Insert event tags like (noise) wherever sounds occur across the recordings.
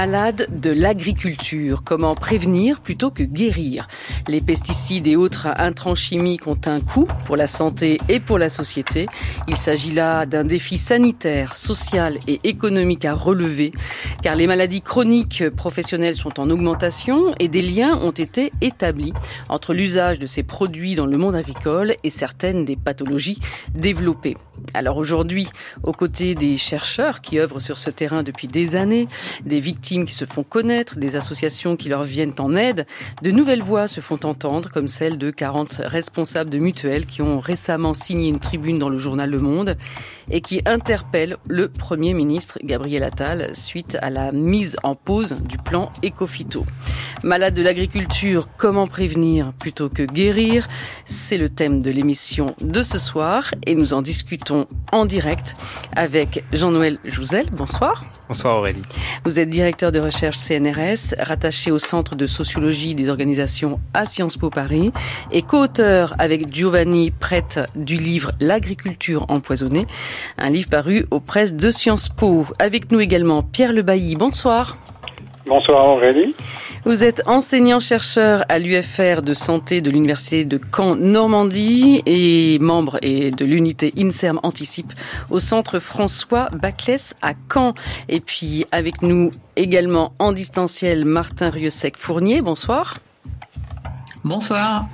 Malade de l'agriculture, comment prévenir plutôt que guérir? Les pesticides et autres intrants chimiques ont un coût pour la santé et pour la société. Il s'agit là d'un défi sanitaire, social et économique à relever, car les maladies chroniques professionnelles sont en augmentation et des liens ont été établis entre l'usage de ces produits dans le monde agricole et certaines des pathologies développées. Alors aujourd'hui, aux côtés des chercheurs qui œuvrent sur ce terrain depuis des années, des victimes qui se font connaître, des associations qui leur viennent en aide, de nouvelles voix se font entendre, comme celle de 40 responsables de mutuelles qui ont récemment signé une tribune dans le journal Le Monde et qui interpellent le Premier ministre Gabriel Attal suite à la mise en pause du plan Ecofito. Malade de l'agriculture, comment prévenir plutôt que guérir? C'est le thème de l'émission de ce soir et nous en discutons en direct avec Jean-Noël Jouzel. Bonsoir. Bonsoir Aurélie. Vous êtes directeur de recherche CNRS, rattaché au Centre de sociologie des organisations à Sciences Po Paris et co-auteur avec Giovanni Prête du livre L'agriculture empoisonnée, un livre paru aux presses de Sciences Po. Avec nous également Pierre Le Bailly. Bonsoir. Bonsoir Aurélie. Vous êtes enseignant-chercheur à l'UFR de santé de l'Université de Caen Normandie et membre et de l'unité INSERM Anticipe au centre François Baclès à Caen. Et puis avec nous également en distanciel Martin Rieusec-Fournier. Bonsoir. Bonsoir.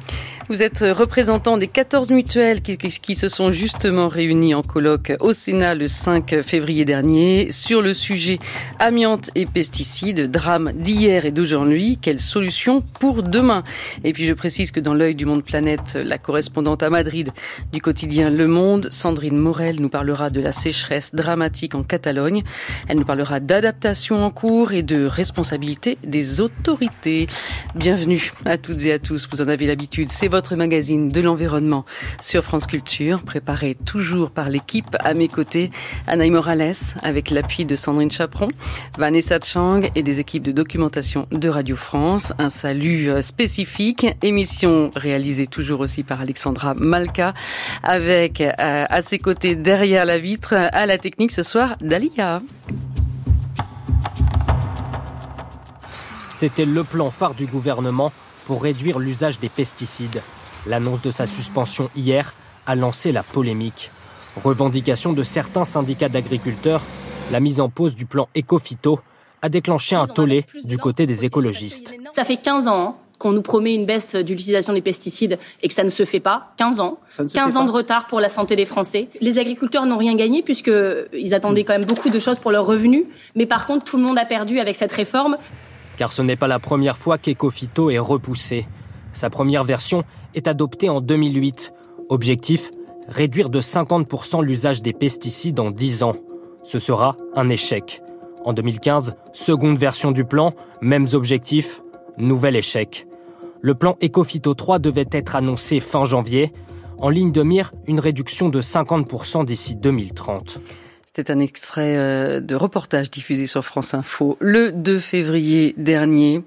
Vous êtes représentant des 14 mutuelles qui, se sont justement réunies en colloque au Sénat le 5 février dernier sur le sujet amiante et pesticides, drame d'hier et d'aujourd'hui, quelle solution pour demain? Et puis je précise que dans l'œil du monde planète, la correspondante à Madrid du quotidien Le Monde, Sandrine Morel, nous parlera de la sécheresse dramatique en Catalogne. Elle nous parlera d'adaptation en cours et de responsabilité des autorités. Bienvenue à toutes et à tous, vous en avez l'habitude, votre magazine de l'environnement sur France Culture, préparé toujours par l'équipe à mes côtés, Anaï Morales, avec l'appui de Sandrine Chaperon, Vanessa Chang et des équipes de documentation de Radio France. Un salut euh, spécifique, émission réalisée toujours aussi par Alexandra Malka, avec euh, à ses côtés, derrière la vitre, à la technique ce soir, Dalia. C'était le plan phare du gouvernement pour réduire l'usage des pesticides. L'annonce de sa suspension hier a lancé la polémique. Revendication de certains syndicats d'agriculteurs, la mise en pause du plan Ecofito a déclenché un tollé du côté des écologistes. Ça fait 15 ans qu'on nous promet une baisse de l'utilisation des pesticides et que ça ne se fait pas. 15 ans. 15 ans de retard pour la santé des Français. Les agriculteurs n'ont rien gagné puisqu'ils attendaient quand même beaucoup de choses pour leurs revenus. Mais par contre, tout le monde a perdu avec cette réforme car ce n'est pas la première fois qu'Ecofito est repoussé. Sa première version est adoptée en 2008. Objectif réduire de 50% l'usage des pesticides en 10 ans. Ce sera un échec. En 2015, seconde version du plan, mêmes objectifs, nouvel échec. Le plan Ecofito 3 devait être annoncé fin janvier. En ligne de mire, une réduction de 50% d'ici 2030. C'était un extrait euh, de reportage diffusé sur France Info le 2 février dernier.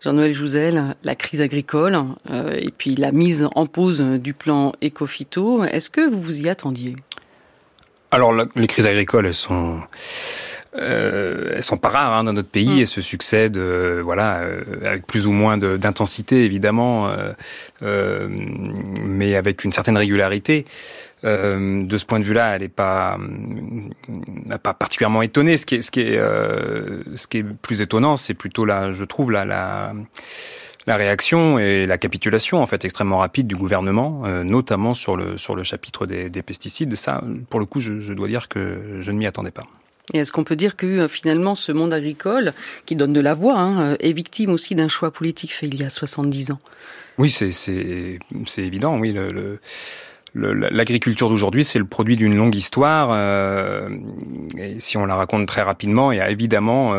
Jean-Noël Jouzel, la crise agricole euh, et puis la mise en pause du plan Ecofito. Est-ce que vous vous y attendiez? Alors, les crises agricoles, elles sont... Euh, elles sont pas rares hein, dans notre pays. Mm. Elles se succèdent, euh, voilà, euh, avec plus ou moins d'intensité évidemment, euh, euh, mais avec une certaine régularité. Euh, de ce point de vue-là, elle n'est pas, pas particulièrement étonnée. Ce qui est, ce qui est, euh, ce qui est plus étonnant, c'est plutôt là, je trouve, la, la, la réaction et la capitulation en fait extrêmement rapide du gouvernement, euh, notamment sur le sur le chapitre des, des pesticides. Ça, pour le coup, je, je dois dire que je ne m'y attendais pas. Et est-ce qu'on peut dire que finalement ce monde agricole, qui donne de la voix, hein, est victime aussi d'un choix politique fait il y a 70 ans? Oui, c'est évident. Oui, le, le l'agriculture d'aujourd'hui, c'est le produit d'une longue histoire. et si on la raconte très rapidement, il y a évidemment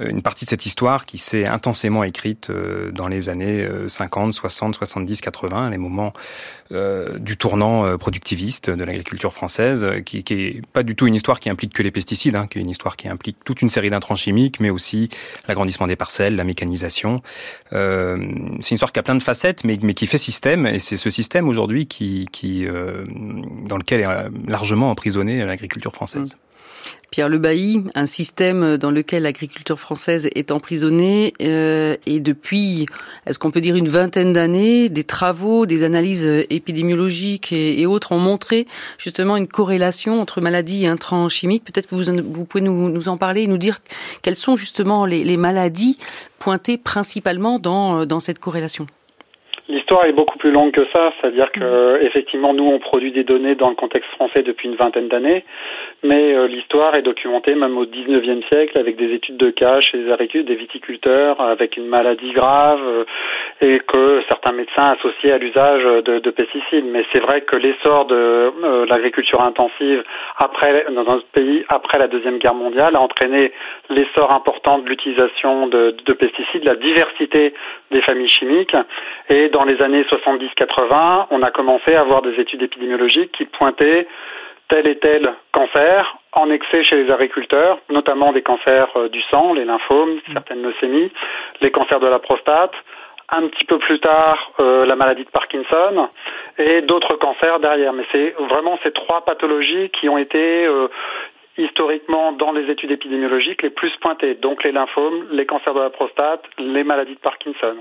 une partie de cette histoire qui s'est intensément écrite dans les années 50, 60, 70, 80, les moments du tournant productiviste de l'agriculture française, qui, qui est pas du tout une histoire qui implique que les pesticides, hein, qui est une histoire qui implique toute une série d'intrants chimiques, mais aussi l'agrandissement des parcelles, la mécanisation. Euh, c'est une histoire qui a plein de facettes, mais, qui fait système, et c'est ce système aujourd'hui qui, euh, dans lequel est largement emprisonnée l'agriculture française. Mmh. Pierre Le Bailly, un système dans lequel l'agriculture française est emprisonnée euh, et depuis, est-ce qu'on peut dire une vingtaine d'années, des travaux, des analyses épidémiologiques et, autres ont montré justement une corrélation entre maladies et intrants chimiques. Peut-être que vous, vous pouvez nous, nous, en parler et nous dire quelles sont justement les, les maladies pointées principalement dans, dans cette corrélation. L'histoire est beaucoup plus longue que ça, c'est-à-dire que effectivement nous on produit des données dans le contexte français depuis une vingtaine d'années, mais euh, l'histoire est documentée même au 19e siècle avec des études de cas chez des, viticulteurs avec une maladie grave euh, et que certains médecins associaient à l'usage de, de, pesticides. Mais c'est vrai que l'essor de euh, l'agriculture intensive après dans notre pays après la deuxième guerre mondiale a entraîné l'essor important de l'utilisation de, de pesticides, la diversité des familles chimiques et dans les années 70-80, on a commencé à avoir des études épidémiologiques qui pointaient tel et tel cancer en excès chez les agriculteurs, notamment des cancers euh, du sang, les lymphomes, mmh. certaines leucémies, les cancers de la prostate, un petit peu plus tard euh, la maladie de Parkinson et d'autres cancers derrière. Mais c'est vraiment ces trois pathologies qui ont été euh, historiquement dans les études épidémiologiques les plus pointées, donc les lymphomes, les cancers de la prostate, les maladies de Parkinson.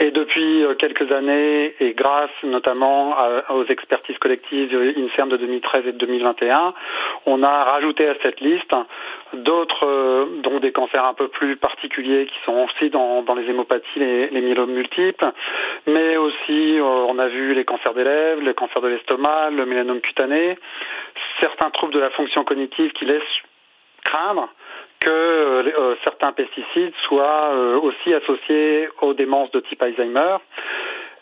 Et depuis euh, quelques années, et grâce notamment aux expertises collectives INSERM de 2013 et de 2021, on a rajouté à cette liste d'autres, euh, dont des cancers un peu plus particuliers qui sont aussi dans, les hémopathies, les, les myélomes multiples, mais aussi euh, on a vu les cancers des lèvres, le cancer de l'estomac, le mélanome cutané, certains troubles de la fonction cognitive qui laissent craindre que euh, euh, certains pesticides soient euh, aussi associés aux démences de type Alzheimer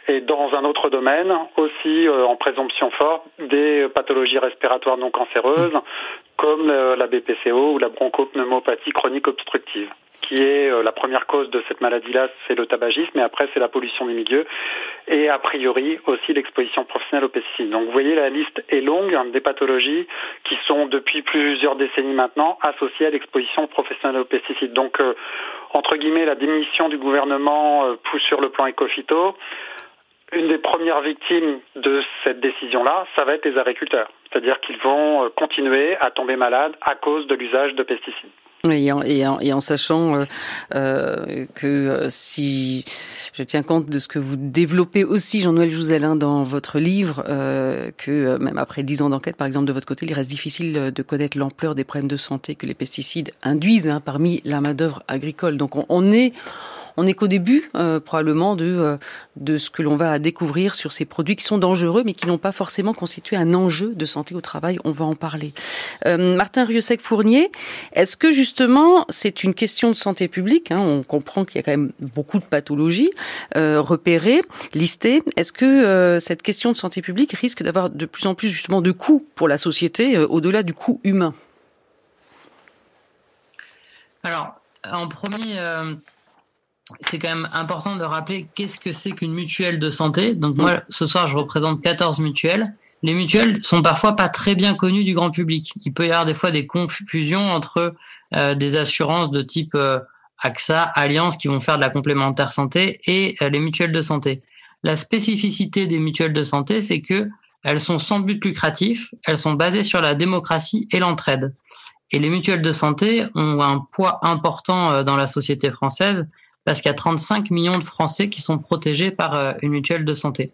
et dans un autre domaine aussi en présomption forte des pathologies respiratoires non cancéreuses comme la BPCO ou la bronchopneumopathie chronique obstructive qui est euh, la première cause de cette maladie-là, c'est le tabagisme, et après c'est la pollution des milieux, et a priori aussi l'exposition professionnelle aux pesticides. Donc vous voyez, la liste est longue hein, des pathologies qui sont depuis plusieurs décennies maintenant associées à l'exposition professionnelle aux pesticides. Donc euh, entre guillemets, la démission du gouvernement euh, pousse sur le plan écophyto. Une des premières victimes de cette décision-là, ça va être les agriculteurs. C'est-à-dire qu'ils vont continuer à tomber malades à cause de l'usage de pesticides. Et en, et, en, et en, sachant euh, euh que euh, si je tiens compte de ce que vous développez aussi, Jean-Noël Jouzelin, dans votre livre, euh, que même après dix ans d'enquête, par exemple, de votre côté, il reste difficile de connaître l'ampleur des problèmes de santé que les pesticides induisent hein, parmi la main-d'œuvre agricole. Donc on, on est on n'est qu'au début euh, probablement de euh, de ce que l'on va découvrir sur ces produits qui sont dangereux, mais qui n'ont pas forcément constitué un enjeu de santé au travail. On va en parler. Euh, Martin Rieusec-Fournier, est-ce que justement c'est une question de santé publique hein, On comprend qu'il y a quand même beaucoup de pathologies repérées, listées. Est-ce que cette question de santé publique risque d'avoir de plus en plus justement de coûts pour la société au-delà du coût humain? Alors, en premier, c'est quand même important de rappeler qu'est-ce que c'est qu'une mutuelle de santé. Donc moi, ce soir, je représente 14 mutuelles. Les mutuelles sont parfois pas très bien connues du grand public. Il peut y avoir des fois des confusions entre euh, des assurances de type euh, AXA, Alliance qui vont faire de la complémentaire santé et euh, les mutuelles de santé. La spécificité des mutuelles de santé, c'est que elles sont sans but lucratif, elles sont basées sur la démocratie et l'entraide. Et les mutuelles de santé ont un poids important dans la société française parce qu'il y a 35 millions de Français qui sont protégés par euh, une mutuelle de santé.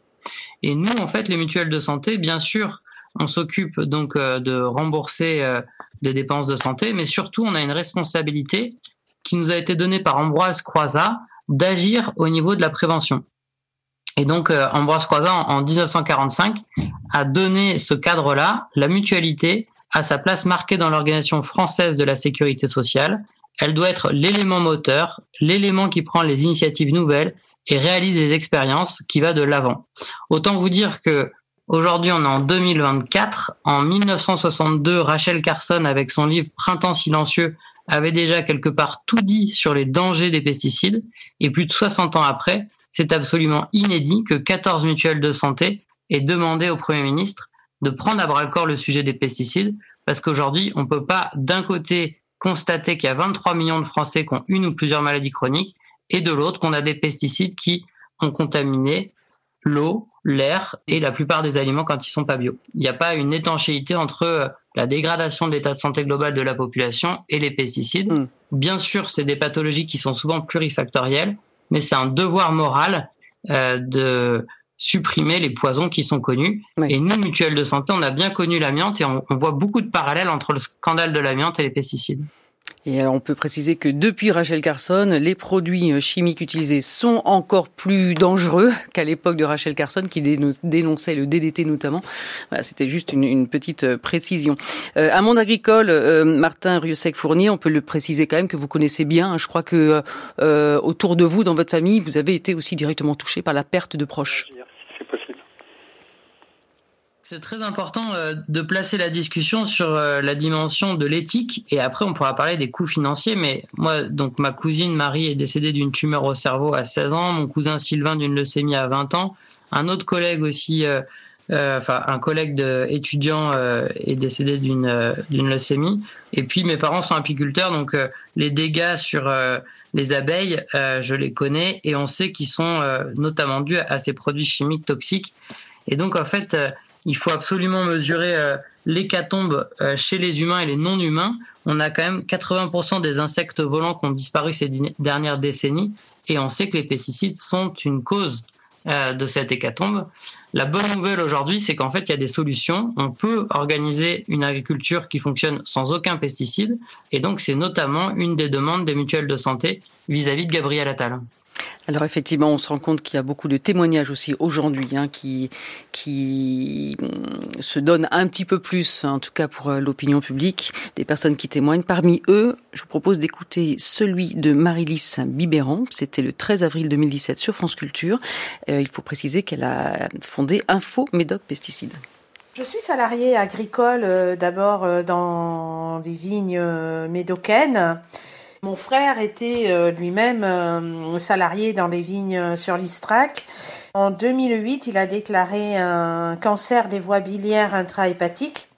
Et nous, en fait, les mutuelles de santé, bien sûr, on s'occupe donc euh, de rembourser euh, des dépenses de santé, mais surtout, on a une responsabilité qui nous a été donnée par Ambroise Croizat d'agir au niveau de la prévention. Et donc, Ambroise Croizat, en 1945, a donné ce cadre-là, la mutualité, à sa place marquée dans l'Organisation française de la sécurité sociale, elle doit être l'élément moteur, l'élément qui prend les initiatives nouvelles et réalise des expériences qui va de l'avant. Autant vous dire que Aujourd'hui, on est en 2024. En 1962, Rachel Carson, avec son livre Printemps silencieux, avait déjà quelque part tout dit sur les dangers des pesticides. Et plus de 60 ans après, c'est absolument inédit que 14 mutuelles de santé aient demandé au Premier ministre de prendre à bras le corps le sujet des pesticides, parce qu'aujourd'hui, on ne peut pas d'un côté constater qu'il y a 23 millions de Français qui ont une ou plusieurs maladies chroniques, et de l'autre qu'on a des pesticides qui ont contaminé l'eau, l'air et la plupart des aliments quand ils sont pas bio. Il n'y a pas une étanchéité entre euh, la dégradation de l'état de santé global de la population et les pesticides. Mm. Bien sûr, c'est des pathologies qui sont souvent plurifactorielles, mais c'est un devoir moral euh, de supprimer les poisons qui sont connus. Et nous, mutuelles de santé, on a bien connu l'amiante et on voit beaucoup de parallèles entre le scandale de l'amiante et les pesticides. Et on peut préciser que depuis Rachel Carson, les produits euh, chimiques utilisés sont encore plus dangereux (laughs) qu'à l'époque de Rachel Carson, qui dénonçait le DDT notamment. Voilà, c'était juste une, petite euh, précision. Euh, un monde agricole, Martin Rieussec-Fournier, on peut le préciser quand même que vous connaissez bien. Hein. Je crois que autour de vous, dans votre famille, vous avez été aussi directement touché par la perte de proches. C'est très important euh, de placer la discussion sur euh, la dimension de l'éthique. Et après on pourra parler des coûts financiers. Mais moi, donc ma cousine Marie est décédée d'une tumeur au cerveau à 16 ans, mon cousin Sylvain d'une leucémie à 20 ans, un autre collègue aussi, euh, enfin un collègue étudiant est décédé d'une leucémie. Et puis mes parents sont apiculteurs, donc les dégâts sur les abeilles, je les connais et on sait qu'ils sont notamment dus à ces produits chimiques toxiques. Et donc en fait il faut absolument mesurer euh, l'hécatombe euh, chez les humains et les non-humains. On a quand même 80% des insectes volants qui ont disparu ces dernières décennies et on sait que les pesticides sont une cause euh, de cette hécatombe. La bonne nouvelle aujourd'hui, c'est qu'en fait, il y a des solutions. On peut organiser une agriculture qui fonctionne sans aucun pesticide. Et donc, c'est notamment une des demandes des mutuelles de santé vis-à-vis -vis de Gabriel Attal. Alors effectivement, on se rend compte qu'il y a beaucoup de témoignages aussi aujourd'hui hein, qui, mm, se donnent un petit peu plus, en tout cas pour euh, l'opinion publique, des personnes qui témoignent. Parmi eux, je vous propose d'écouter celui de Marilys Bibéran. C'était le 13 avril 2017 sur France Culture. Euh, il faut préciser qu'elle a fondé Info Médoc Pesticides. Je suis salariée agricole euh, d'abord dans des vignes médocaines. Mon frère était euh, lui-même euh, salarié dans les vignes sur l'Istrac. En 2008, il a déclaré un cancer des voies biliaires intrahépatiques.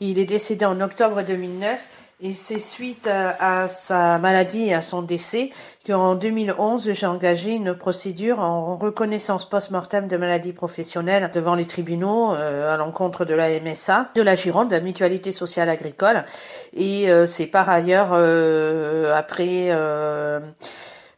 Il est décédé en octobre 2009 et c'est suite à, sa maladie et à son décès qu'en 2011, j'ai engagé une procédure en reconnaissance post-mortem de maladie professionnelle devant les tribunaux euh, à l'encontre de la MSA, de la Gironde, de la Mutualité Sociale Agricole. Et euh, c'est par ailleurs, euh, après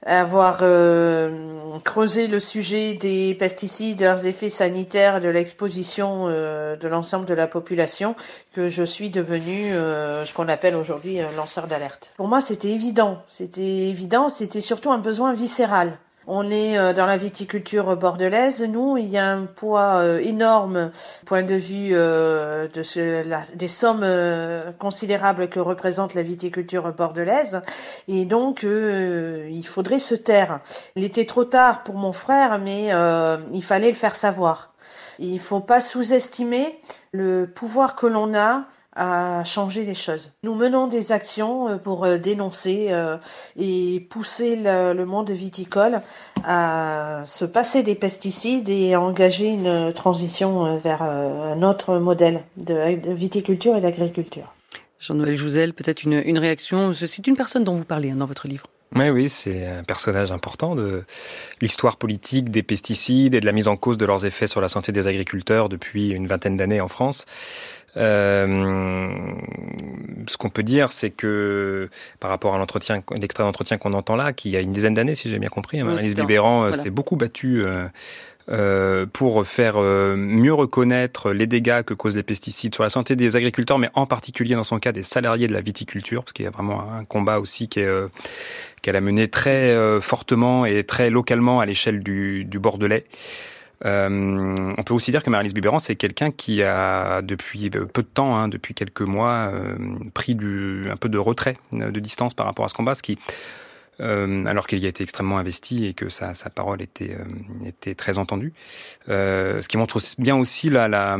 avoir euh, creusé le sujet des pesticides, leurs effets sanitaires, de l'exposition euh, de l'ensemble de la population, que je suis devenu euh, ce qu'on appelle aujourd'hui un lanceur d'alerte. Pour moi, c'était évident. C'était évident. C'était surtout un besoin viscéral. On est euh, dans la viticulture bordelaise. Nous, il y a un poids euh, énorme, point de vue euh, de ce, des sommes considérables que représente la viticulture bordelaise. Et donc, il faudrait se taire. Il était trop tard pour mon frère, mais il fallait le faire savoir. Il ne faut pas sous-estimer le pouvoir que l'on a à changer les choses. Nous menons des actions euh, pour euh, dénoncer euh, et pousser le, monde viticole à se passer des pesticides et à engager une transition vers un autre modèle de, viticulture et d'agriculture. Jean-Noël Jouzel, peut-être une, une réaction. C'est une personne dont vous parlez hein, dans votre livre. Oui, oui, c'est un personnage important de l'histoire politique des pesticides et de la mise en cause de leurs effets sur la santé des agriculteurs depuis une vingtaine d'années en France. Euh, ce qu'on peut dire, c'est que par rapport à l'entretien, l'extrait d'entretien qu'on entend là, qui a une dizaine d'années, si j'ai bien compris, hein, Alice Bibéran euh, s'est beaucoup battue. Euh, pour faire euh, mieux reconnaître les dégâts que causent les pesticides sur la santé des agriculteurs, mais en particulier dans son cas des salariés de la viticulture, parce qu'il y a vraiment un combat aussi qui est qu'elle a mené très fortement et très localement à l'échelle du, du Bordelais. Euh, on peut aussi dire que Marie-Lise Biberan, c'est quelqu'un qui a, depuis peu de temps, hein, depuis quelques mois, euh, pris du, un peu de retrait, de distance par rapport à ce combat, ce euh, alors qu'il y a été extrêmement investi et que sa, sa parole était, euh, était très entendue. Euh, ce qui montre bien aussi l'usure la,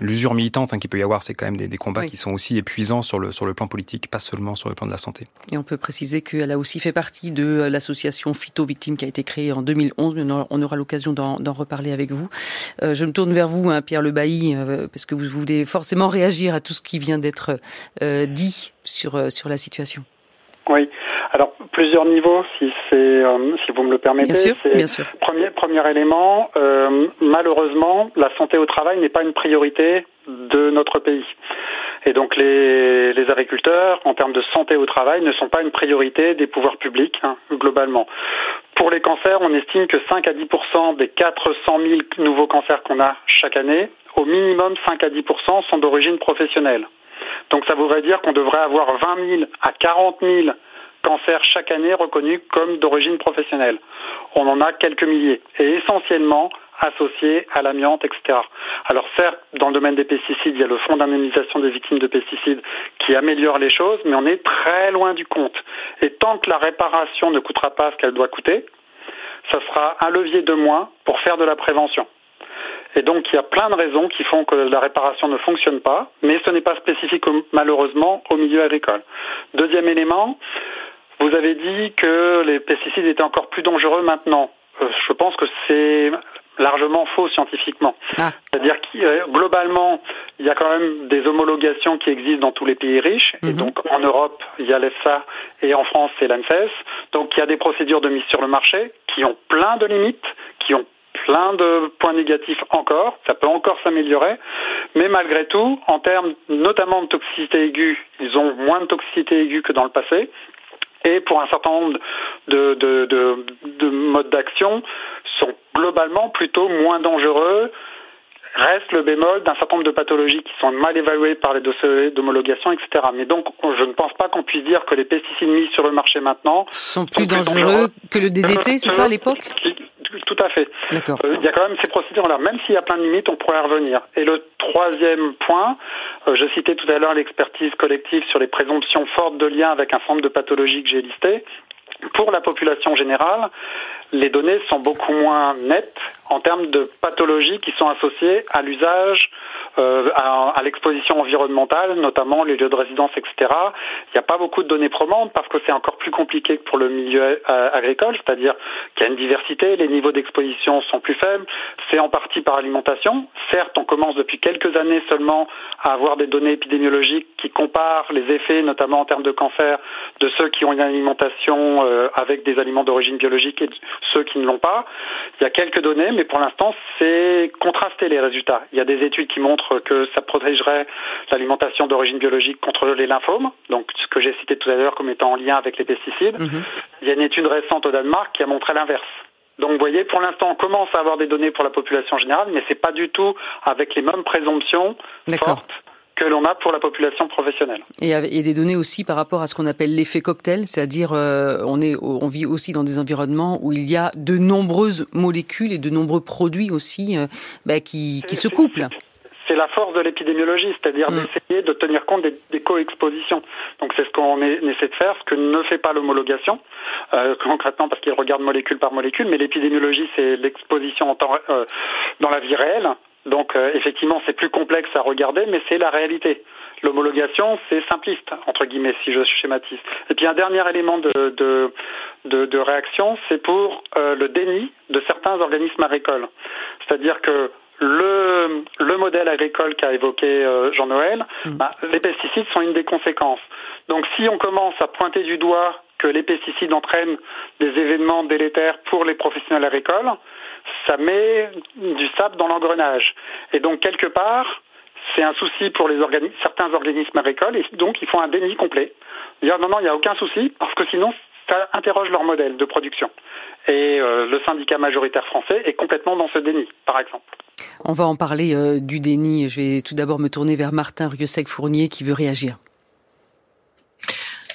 l'usure militante hein, qu'il peut y avoir. C'est quand même des, des combats qui sont aussi épuisants sur le, sur le plan politique, pas seulement sur le plan de la santé. Et on peut préciser qu'elle a aussi fait partie de l'association Phyto Victimes qui a été créée en 2011, mais on aura l'occasion d'en reparler avec vous. Euh, je me tourne vers vous, hein, Pierre Le Bailly, euh, parce que vous voulez forcément réagir à tout ce qui vient d'être euh, dit sur, sur la situation. Oui. Plusieurs niveaux, si c'est, si vous me le permettez. Bien sûr. Bien sûr. Premier premier élément. malheureusement, la santé au travail n'est pas une priorité de notre pays. Et donc les, les, agriculteurs, en termes de santé au travail, ne sont pas une priorité des pouvoirs publics hein, globalement. Pour les cancers, on estime que 5 à 10% des 400 000 nouveaux cancers qu'on a chaque année, au minimum 5 à 10% sont d'origine professionnelle. Donc ça voudrait dire qu'on devrait avoir 20 000 à 40 000 cancers chaque année reconnus comme d'origine professionnelle. On en a quelques milliers. Et essentiellement, associés à l'amiante, etc. Alors certes, dans le domaine des pesticides, il y a le fonds d'indemnisation des victimes de pesticides qui améliore les choses, mais on est très loin du compte. Et tant que la réparation ne coûtera pas ce qu'elle doit coûter, ça sera un levier de moins pour faire de la prévention. Et donc il y a plein de raisons qui font que la réparation ne fonctionne pas, mais ce n'est pas spécifique malheureusement au milieu agricole. Deuxième élément, vous avez dit que les pesticides étaient encore plus dangereux maintenant. Euh, je pense que c'est largement faux scientifiquement. Ah. C'est-à-dire que globalement, il y a quand même des homologations qui existent dans tous les pays riches. Et mhm. donc en Europe, il y a l'EFSA et en France, c'est l'ANSES. Donc il y a des procédures de mise sur le marché qui ont plein de limites, qui ont plein de points négatifs encore, ça peut encore s'améliorer, mais malgré tout, en termes notamment de toxicité aiguë, ils ont moins de toxicité aiguë que dans le passé, et pour un certain nombre de, de, de, de modes d'action sont globalement plutôt moins dangereux. Reste le bémol d'un certain nombre de pathologies qui sont mal évaluées par les dossiers d'homologation, etc. Mais donc, je ne pense pas qu'on puisse dire que les pesticides mis sur le marché maintenant sont plus, dangereux, que le DDT, c'est ça à l'époque? Tout à fait. Euh, il y a quand même ces procédures-là. Même s'il y a plein de limites, on pourrait revenir. Et le troisième point, euh, je citais tout à l'heure l'expertise collective sur les présomptions fortes de lien avec un centre de pathologie que j'ai listé. Pour la population générale, les données sont beaucoup moins nettes en termes de pathologies qui sont associées à l'usage euh, à, l'exposition environnementale, notamment les lieux de résidence, etc. Il n'y a pas beaucoup de données probantes parce que c'est encore plus compliqué que pour le milieu euh, agricole, c'est-à-dire qu'il y a une diversité, les niveaux d'exposition sont plus faibles, c'est en partie par alimentation. Certes, on commence depuis quelques années seulement à avoir des données épidémiologiques qui comparent les effets, notamment en termes de cancer, de ceux qui ont une alimentation euh, avec des aliments d'origine biologique et ceux qui ne l'ont pas. Il y a quelques données, mais pour l'instant, c'est contrasté les résultats. Il y a des études qui montrent que ça protégerait l'alimentation d'origine biologique contre les lymphomes, donc ce que j'ai cité tout à l'heure comme étant en lien avec les pesticides. Mhm. Il y a une étude récente au Danemark qui a montré l'inverse. Donc vous voyez, pour l'instant, on commence à avoir des données pour la population générale, mais c'est pas du tout avec les mêmes présomptions fortes que l'on a pour la population professionnelle. Et, et des données aussi par rapport à ce qu'on appelle l'effet cocktail, c'est-à-dire euh, on est on vit aussi dans des environnements où il y a de nombreuses molécules et de nombreux produits aussi euh, bah, qui, qui se couplent c'est la force de l'épidémiologie, c'est-à-dire mm. d'essayer de tenir compte des, des coexpositions. Donc c'est ce qu'on essaie de faire, ce que ne fait pas l'homologation, euh, concrètement parce qu'il regarde molécule par molécule, mais l'épidémiologie c'est l'exposition en temps, euh, dans la vie réelle. Donc euh, effectivement c'est plus complexe à regarder, mais c'est la réalité. L'homologation c'est simpliste entre guillemets si je schématise. Et puis un dernier élément de, de, de, de réaction, c'est pour euh, le déni de certains organismes agricoles. C'est-à-dire que le, le modèle agricole qu'a évoqué euh, Jean-Noël, mm. bah, les pesticides sont une des conséquences. Donc si on commence à pointer du doigt que les pesticides entraînent des événements délétères pour les professionnels agricoles, ça met du sable dans l'engrenage. Et donc quelque part, c'est un souci pour les certains organismes agricoles et donc ils font un déni complet. Dire non, non, il n'y a aucun souci parce que sinon ça interroge leur modèle de production. Et euh, le syndicat majoritaire français est complètement dans ce déni, par exemple. On va en parler euh, du déni. Je vais tout d'abord me tourner vers Martin Rieusec-Fournier qui veut réagir.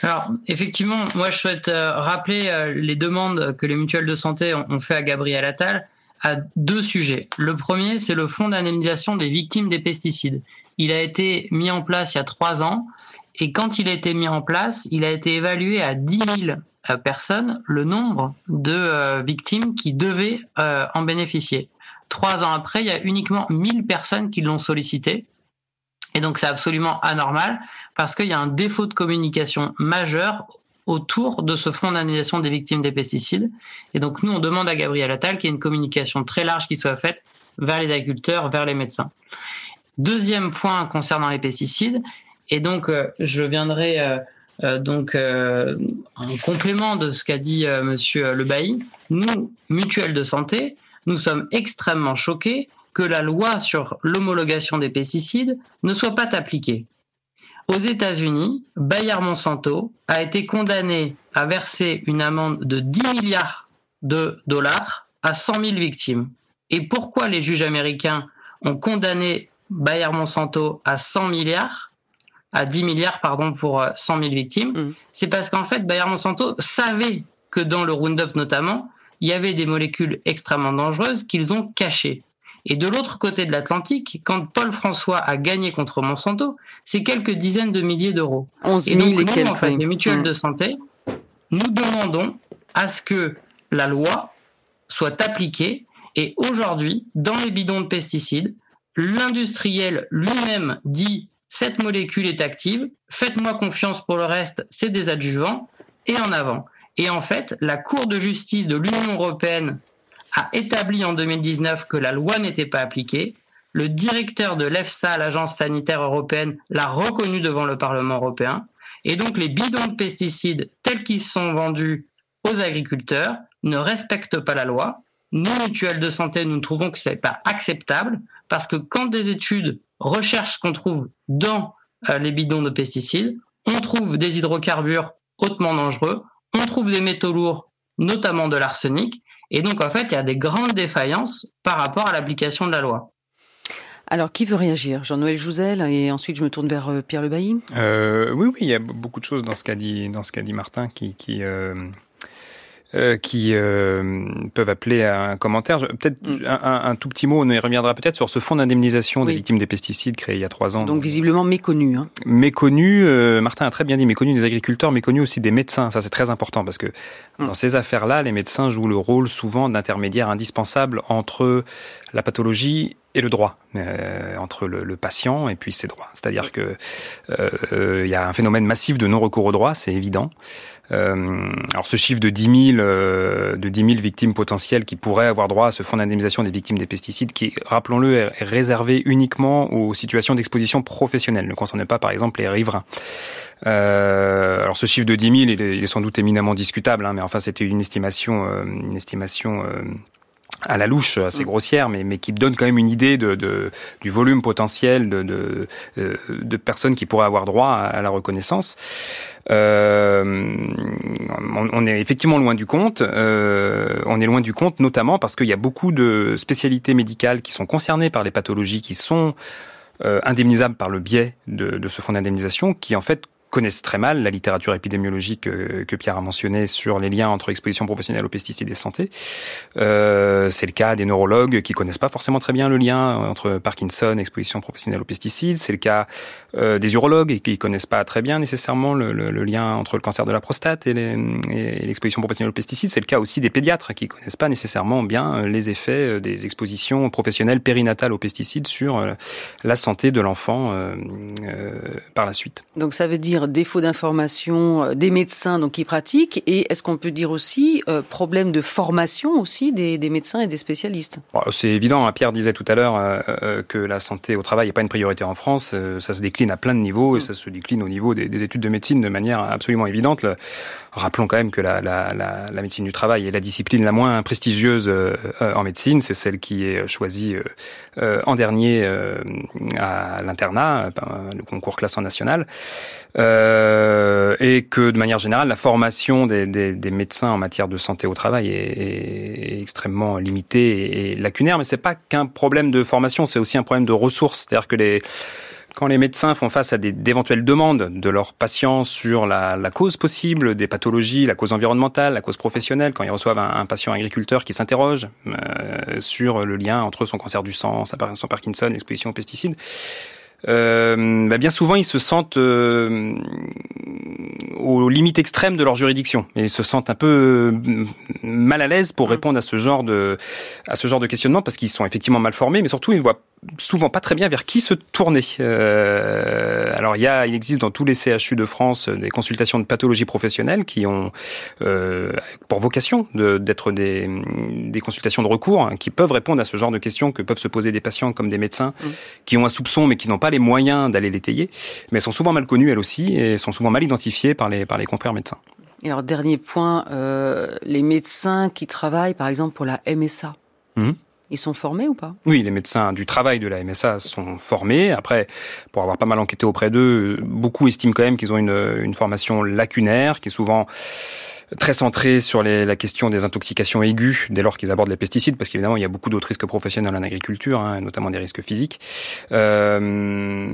Alors, effectivement, moi, je souhaite euh, rappeler les demandes que les mutuelles de santé ont fait à Gabriel Attal à deux sujets. Le premier, c'est le fonds d'indemnisation des victimes des pesticides. Il a été mis en place il y a trois ans et quand il a été mis en place, il a été évalué à 10 000 personne le nombre de victimes qui devaient en bénéficier. Trois ans après, il y a uniquement 1000 personnes qui l'ont sollicité. Et donc c'est absolument anormal parce qu'il y a un défaut de communication majeur autour de ce fonds d'indemnisation des victimes des pesticides. Et donc nous, on demande à Gabriel Attal qu'il y ait une communication très large qui soit faite vers les agriculteurs, vers les médecins. Deuxième point concernant les pesticides, et donc euh, je viendrai euh, euh, donc en complément de ce qu'a dit Monsieur Le Bailly, nous, mutuelle de santé, nous sommes extrêmement choqués que la loi sur l'homologation des pesticides ne soit pas appliquée. Aux États-Unis, Bayer Monsanto a été condamné à verser une amende de 10 milliards de dollars à 100 000 victimes. Et pourquoi les juges américains ont condamné Bayer Monsanto à 100 milliards, à 10 milliards pardon pour 100 euh, 000 victimes? Mm. C'est parce qu'en fait Bayer Monsanto savait que dans le Roundup notamment, il y avait des molécules extrêmement dangereuses qu'ils ont cachées. Et de l'autre côté de l'Atlantique, quand Paul François a gagné contre Monsanto, c'est quelques dizaines de milliers d'euros. 11 000 et, donc, en fait, les mutuelles de santé, nous demandons à ce que la loi soit appliquée. Et aujourd'hui, dans les bidons de pesticides, l'industriel lui-même dit cette molécule est active, faites-moi confiance pour le reste, c'est des adjuvants, et en avant. Et en fait, la Cour de justice de l'Union européenne a établi en 2019 que la loi n'était pas appliquée. Le directeur de l'EFSA, l'agence sanitaire européenne, l'a reconnu devant le Parlement européen. Et donc les bidons de pesticides tels qu'ils sont vendus aux agriculteurs ne respectent pas la loi. Nous, mutuelles de santé, nous trouvons que ce n'est pas acceptable parce que quand des études recherchent ce qu'on trouve dans euh, les bidons de pesticides, on trouve des hydrocarbures hautement dangereux, on trouve des métaux lourds, notamment de l'arsenic, et donc en fait, il y a des grandes défaillances par rapport à l'application de la loi. Alors, qui veut réagir? Jean-Noël Jouzel et ensuite je me tourne vers euh, Pierre Le Bailly. Euh, oui, oui, il y a beaucoup de choses dans ce qu'a dit dans ce qu'a dit Martin qui qui euh, euh, qui euh, peuvent appeler à un commentaire. Peut-être mm. un, un, tout petit mot, on y reviendra peut-être sur ce fonds d'indemnisation des victimes des pesticides créé il y a trois ans. Donc visiblement méconnu. Hein. Méconnu, euh, Martin a très bien dit, méconnu des agriculteurs, méconnu aussi des médecins. Ça c'est très important parce que mm. dans ces affaires-là, les médecins jouent le rôle souvent d'intermédiaire indispensable entre la pathologie et le droit euh, entre le, le, patient et puis ses droits. C'est-à-dire que euh, il y a un phénomène massif de non-recours au droit, c'est évident. Euh, alors ce chiffre de 10 000, euh, de 10 000 victimes potentielles qui pourraient avoir droit à ce fonds d'indemnisation des victimes des pesticides, qui, rappelons-le, est réservé uniquement aux situations d'exposition professionnelle, ne concerne pas par exemple les riverains. Euh, alors ce chiffre de 10 000, il est, sans doute éminemment discutable, hein, mais enfin c'était une estimation, euh, une estimation à la louche assez mm. grossière, mais, mais qui donne quand même une idée de, de du volume potentiel de, de, euh, de, personnes qui pourraient avoir droit à, la reconnaissance. Euh, on, on, est effectivement loin du compte. Euh, on est loin du compte, notamment parce qu'il y a beaucoup de spécialités médicales qui sont concernées par les pathologies qui sont euh, indemnisables par le biais de, de ce fonds d'indemnisation, qui en fait connaissent très mal la littérature épidémiologique euh, que, Pierre a mentionné sur les liens entre exposition professionnelle aux pesticides et santé. Euh, c'est le cas des neurologues qui connaissent pas forcément très bien le lien entre Parkinson, et exposition professionnelle aux pesticides. C'est le cas euh, des urologues qui connaissent pas très bien nécessairement le, le, lien entre le cancer de la prostate et l'exposition professionnelle aux pesticides. C'est le cas aussi des pédiatres qui connaissent pas nécessairement bien euh, les effets des expositions professionnelles périnatales aux pesticides sur la santé de l'enfant euh, par la suite. Donc ça veut dire défaut d'information euh, des médecins donc qui pratiquent et est-ce qu'on peut dire aussi euh, problème de formation aussi des, des médecins et des spécialistes? C'est évident. Hein. Pierre disait tout à l'heure euh, que la santé au travail n'est pas une priorité en France. ça se décline à plein de niveaux et mm. ça se décline au niveau des, des études de médecine de manière absolument évidente. Le, Rappelons quand même que la, la, la, la, médecine du travail est la discipline la moins prestigieuse euh, en médecine. C'est celle qui est choisie euh, euh, en dernier à l'internat, le concours classant national. et que de manière générale, la formation des, des, des médecins en matière de santé au travail est, est extrêmement limitée et, lacunaire. Mais c'est pas qu'un problème de formation, c'est aussi un problème de ressources. C'est-à-dire que les quand les médecins font face à d'éventuelles demandes de leurs patients sur la, cause possible des pathologies, la cause environnementale, la cause professionnelle, quand ils reçoivent un, un patient agriculteur qui s'interroge euh, sur le lien entre son cancer du sang, son Parkinson, l'exposition aux pesticides, euh, bah, bien souvent ils se sentent euh, aux limites extrêmes de leur juridiction et ils se sentent un peu euh, mal à l'aise pour mmh. répondre à ce genre de à ce genre de questionnement parce qu'ils sont effectivement mal formés, mais surtout ils ne voient souvent pas très bien vers qui se tourner. Euh, alors il y a, il existe dans tous les CHU de France des consultations de pathologie professionnelle qui ont euh, pour vocation d'être des, des consultations de recours hein, qui peuvent répondre à ce genre de questions que peuvent se poser des patients comme des médecins mmh. qui ont un soupçon mais qui n'ont pas les moyens d'aller l'étayer, mais sont souvent mal connues elles aussi et sont souvent mal identifiées par les par les confrères médecins. Et alors dernier point, euh, les médecins qui travaillent par exemple pour la MSA. Mmh. Ils sont formés ou pas? Oui, les médecins du travail de la MSA sont formés. Après, pour avoir pas mal enquêté auprès d'eux, beaucoup estiment quand même qu'ils ont une, une formation lacunaire, qui est souvent très centré sur les, la question des intoxications aiguës dès lors qu'ils abordent les pesticides, parce qu'évidemment il y a beaucoup d'autres risques professionnels en agriculture, hein, notamment des risques physiques. Euh,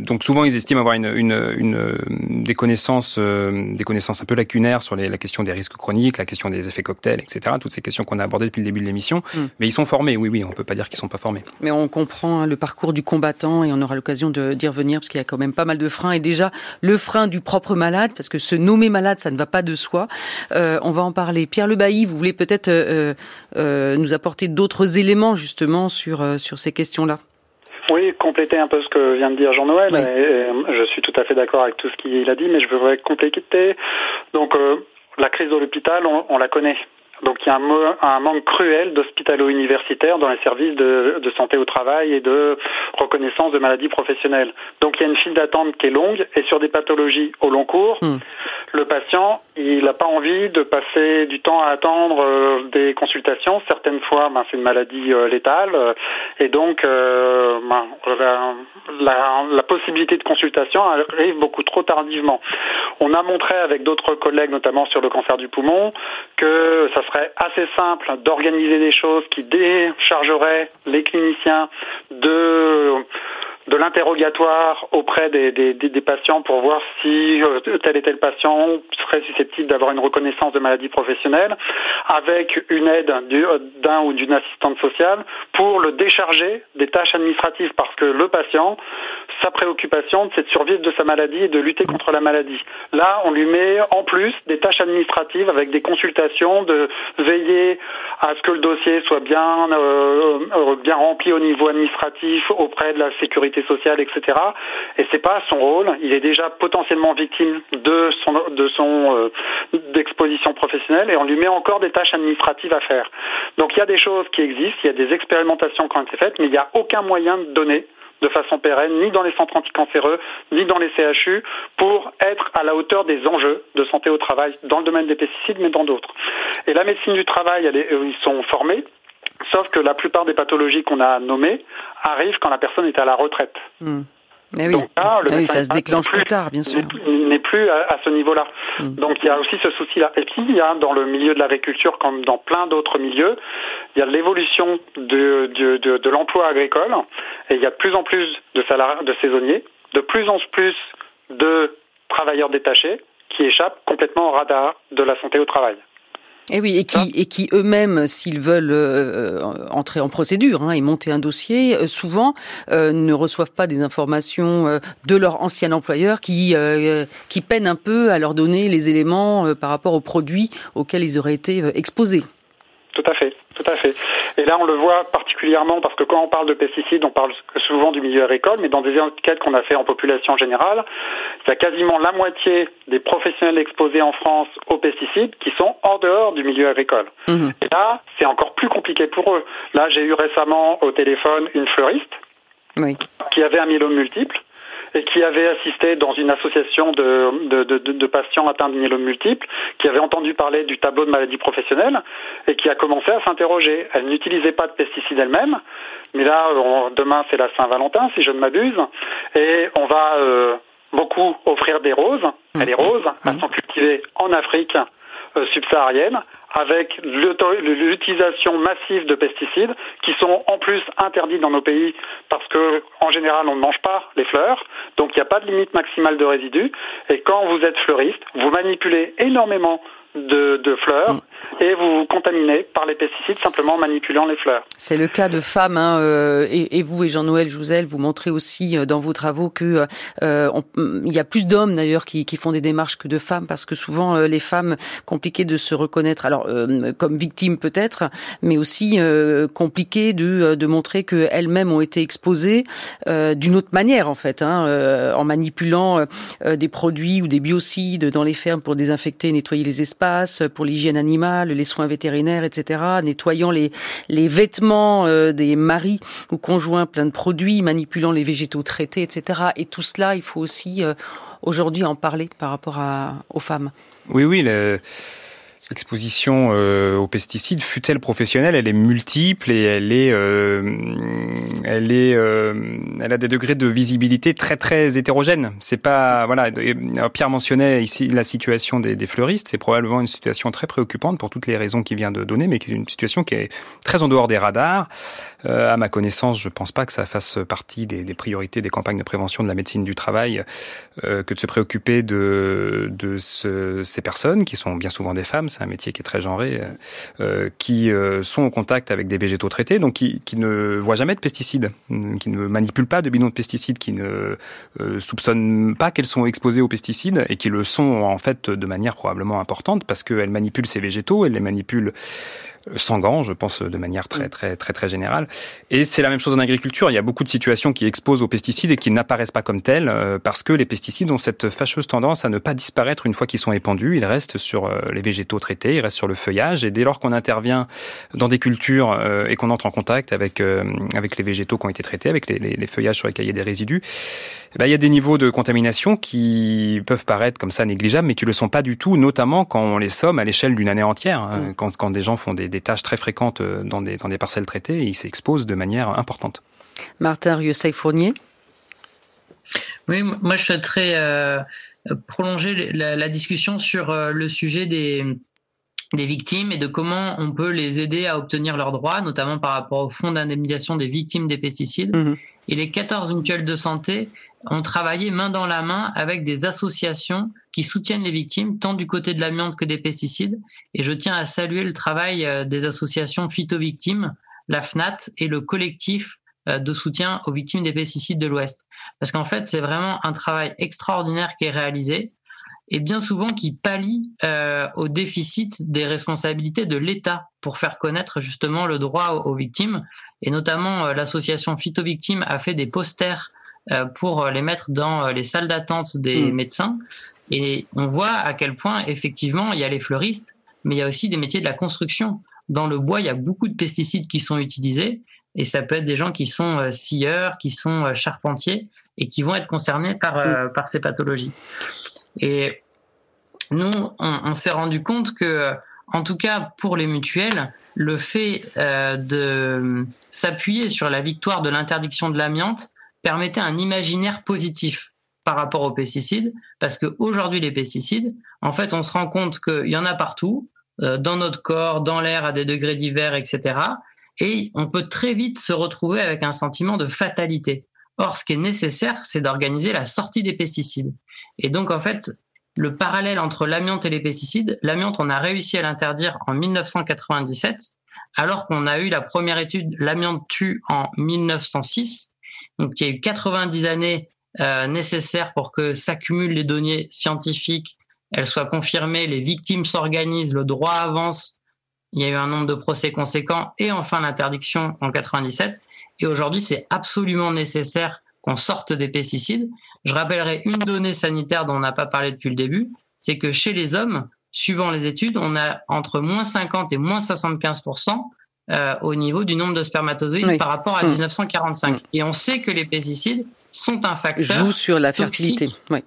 donc souvent ils estiment avoir une, une, une des connaissances, euh, des connaissances un peu lacunaires sur les, la question des risques chroniques, la question des effets cocktails, etc. Toutes ces questions qu'on a abordées depuis le début de l'émission. Mm. Mais ils sont formés, oui, oui, on peut pas dire qu'ils sont pas formés. Mais on comprend hein, le parcours du combattant et on aura l'occasion d'y revenir parce qu'il y a quand même pas mal de freins et déjà le frein du propre malade, parce que se nommer malade, ça ne va pas de soi. Euh, on va en parler. Pierre Le Bailly, vous voulez peut-être euh, euh, nous apporter d'autres éléments justement sur, sur ces questions-là? Oui, compléter un peu ce que vient de dire Jean-Noël. je suis tout à fait d'accord avec tout ce qu'il a dit, mais je voudrais compléter. Donc, la crise de l'hôpital, on, la connaît. Donc il y a un, manque cruel d'hospitalo-universitaires dans les services de, santé au travail et de reconnaissance de maladies professionnelles. Donc il y a une file d'attente qui est longue et sur des pathologies au long cours, hmm. le patient il n'a pas envie de passer du temps à attendre euh, des consultations. Certaines fois, ben, c'est une maladie euh, létale et donc euh, ben, la, la, possibilité de consultation arrive beaucoup trop tardivement. On a montré avec d'autres collègues, notamment sur le cancer du poumon, que ça serait assez simple d'organiser des choses qui déchargeraient les cliniciens de de l'interrogatoire auprès des, des, des, patients pour voir si euh, tel et tel patient serait susceptible d'avoir une reconnaissance de maladie professionnelle, avec une aide d'un ou d'une assistante sociale pour le décharger des tâches administratives, parce que le patient, sa préoccupation, c'est de survivre de sa maladie et de lutter contre la maladie. Là, on lui met en plus des tâches administratives avec des consultations, de veiller à ce que le dossier soit bien, euh, euh bien rempli au niveau administratif auprès de la sécurité sociale, etc. Et c'est pas son rôle. Il est déjà potentiellement victime de son de euh, d'exposition professionnelle et on lui met encore des tâches administratives à faire. Donc il y a des choses qui existent, il y a des expérimentations qui ont été faites, mais il n'y a aucun moyen de donner de façon pérenne, ni dans les centres anticancéreux, ni dans les CHU, pour être à la hauteur des enjeux de santé au travail, dans le domaine des pesticides, mais dans d'autres. Et la médecine du travail, elle ils sont formés, Sauf que la plupart des pathologies qu'on a nommées arrivent quand la personne est à la retraite. Hmm. Eh oui. Ah ça se déclenche plus, tard, bien sûr. N'est plus à, ce niveau-là. Hmm. Donc il y a aussi ce souci-là. Et puis il y a dans le milieu de l'agriculture, comme dans plein d'autres milieux, il y a l'évolution de, de, de, de l'emploi agricole et il y a de plus en plus de salariés, de saisonniers, de plus en plus de travailleurs détachés qui échappent complètement au radar de la santé au travail. Et eh oui, et qui, et qui eux-mêmes, s'ils veulent euh, entrer en procédure hein, et monter un dossier, euh, souvent euh, ne reçoivent pas des informations de leur ancien employeur qui, qui peinent un peu à leur donner les éléments par rapport aux produits auxquels ils auraient été exposés. Tout à fait. Tout à fait. Et là, on le voit particulièrement parce que quand on parle de pesticides, on parle souvent du milieu agricole, mais dans des enquêtes qu'on a fait en population générale, il y a quasiment la moitié des professionnels exposés en France aux pesticides qui sont en dehors du milieu agricole. Mhm. Et là, c'est encore plus compliqué pour eux. Là, j'ai eu récemment au téléphone une fleuriste qui avait un myélome multiple et qui avait assisté dans une association de, de, de, de patients atteints de myélome multiple, qui avait entendu parler du tableau de maladie professionnelle et qui a commencé à s'interroger. Elle n'utilisait pas de pesticides elle-même, mais là, demain c'est la Saint-Valentin, si je ne m'abuse, et on va euh, beaucoup offrir des roses. Mmh. Et les roses, elles mmh. sont cultivées en Afrique euh, subsaharienne avec l'utilisation massive de pesticides qui sont en plus interdits dans nos pays parce que en général on ne mange pas les fleurs, donc il n'y a pas de limite maximale de résidus. Et quand vous êtes fleuriste, vous manipulez énormément de, fleurs. Et vous vous contaminez par les pesticides simplement en manipulant les fleurs. C'est le cas de femmes, hein, euh, et, vous et Jean-Noël Jouzel, vous montrez aussi euh, dans vos travaux que euh, il y a plus d'hommes d'ailleurs qui, qui, font des démarches que de femmes, parce que souvent les femmes compliquées de se reconnaître, alors comme victimes peut-être, mais aussi compliquées de, de montrer qu'elles-mêmes ont été exposées d'une autre manière en fait, hein, en manipulant des produits ou des biocides dans les fermes pour désinfecter, nettoyer les espaces, pour l'hygiène animale, les soins vétérinaires, etc., nettoyant les, les vêtements euh, des maris ou conjoints plein de produits, manipulant les végétaux traités, etc. Et tout cela, il faut aussi euh, aujourd'hui en parler par rapport aux femmes. Oui, oui. L'exposition euh, aux pesticides, fut-elle professionnelle, elle est multiple et elle est, euh, elle est, euh, elle a des degrés de visibilité très très hétérogènes. C'est pas, voilà. Pierre mentionnait ici la situation des, des fleuristes. C'est probablement une situation très préoccupante pour toutes les raisons qu'il vient de donner, mais qui est une situation qui est très en dehors des radars. Euh, à ma connaissance, je pense pas que ça fasse partie des, des, priorités des campagnes de prévention de la médecine du travail euh, que de se préoccuper de, de ce, ces personnes qui sont bien souvent des femmes c'est un métier qui est très genré, euh, euh, qui euh, sont en contact avec des végétaux traités, donc qui, qui, ne voient jamais de pesticides, qui ne manipulent pas de bidons de pesticides, qui ne soupçonnent pas qu'elles sont exposées aux pesticides et qui le sont en fait de manière probablement importante parce qu'elles manipulent ces végétaux, elles les manipulent gants, je pense de manière très très très très générale. Et c'est la même chose en agriculture. Il y a beaucoup de situations qui exposent aux pesticides et qui n'apparaissent pas comme telles euh, parce que les pesticides ont cette fâcheuse tendance à ne pas disparaître une fois qu'ils sont épandus. Ils restent sur euh, les végétaux traités, ils restent sur le feuillage. Et dès lors qu'on intervient dans des cultures euh, et qu'on entre en contact avec avec les végétaux qui ont été traités, avec les, les, les feuillages sur lesquels il y a des résidus, eh ben, il y a des niveaux de contamination qui peuvent paraître comme ça négligeables, mais qui le sont pas du tout, notamment quand on les somme à l'échelle d'une année entière. Hein. Mmh. quand, quand des gens font des des tâches très fréquentes euh, dans des, dans des parcelles traitées et ils s'exposent de manière importante. Martin Rieussec-Fournier Oui, moi je souhaiterais euh, prolonger la, discussion sur euh, le sujet des, des victimes et de comment on peut les aider à obtenir leurs droits, notamment par rapport au fonds d'indemnisation des victimes des pesticides. Mmh. Et les 14 mutuelles de santé ont travaillé main dans la main avec des associations qui soutiennent les victimes, tant du côté de l'amiante que des pesticides. Et je tiens à saluer le travail euh, des associations phytovictimes, la FNAT et le collectif euh, de soutien aux victimes des pesticides de l'Ouest. Parce qu'en fait, c'est vraiment un travail extraordinaire qui est réalisé et bien souvent qui pallie euh, au déficit des responsabilités de l'État pour faire connaître justement le droit aux, victimes. Et notamment, l'association Phytovictimes a fait des posters pour les mettre dans euh, les salles d'attente des mm. médecins. Et on voit à quel point, effectivement, il y a les fleuristes, mais il y a aussi des métiers de la construction. Dans le bois, il y a beaucoup de pesticides qui sont utilisés, et ça peut être des gens qui sont euh, scieurs, qui sont charpentiers, et qui vont être concernés par, mm. par ces pathologies. Et nous, on, s'est rendu compte que, en tout cas pour les mutuelles, le fait de s'appuyer sur la victoire de l'interdiction de l'amiante permettait un imaginaire positif par rapport aux pesticides, parce qu'aujourd'hui, les pesticides, en fait, on se rend compte qu'il y en a partout, euh, dans notre corps, dans l'air, à des degrés divers, etc. Et on peut très vite se retrouver avec un sentiment de fatalité. Or, ce qui est nécessaire, c'est d'organiser la sortie des pesticides. Et donc, en fait, le parallèle entre l'amiante et les pesticides, l'amiante, on a réussi à l'interdire en 1997, alors qu'on a eu la première étude, l'amiante tue en 1906. Donc, il y a eu 90 années euh, nécessaires pour que s'accumulent les données scientifiques, elles soient confirmées, les victimes s'organisent, le droit avance. Il y a eu un nombre de procès conséquents et enfin l'interdiction en 97. Et aujourd'hui, c'est absolument nécessaire qu'on sorte des pesticides. Je rappellerai une donnée sanitaire dont on n'a pas parlé depuis le début, c'est que chez les hommes, suivant les études, on a entre moins 50 et moins 75 euh, au niveau du nombre de spermatozoïdes par rapport à 1945. Mm. Et on sait que les pesticides sont un facteur. Jouent sur la fertilité. Oui.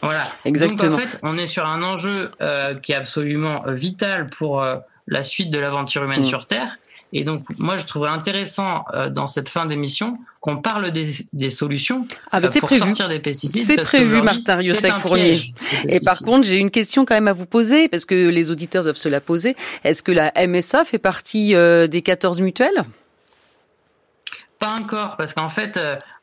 Voilà. Exactement. Donc en fait, on est sur un enjeu euh, qui est absolument euh, vital pour la suite de l'aventure humaine mm. sur Terre. Et donc, moi, je trouverais intéressant euh, dans cette fin d'émission qu'on parle des, des solutions ah bah, euh, pour prévu. sortir des pesticides. C'est prévu, Martin Riosec-Fournier. Et par contre, j'ai une question quand même à vous poser, parce que les auditeurs doivent se la poser. Est-ce que la MSA fait partie euh, des 14 mutuelles? Pas encore, parce qu'en fait,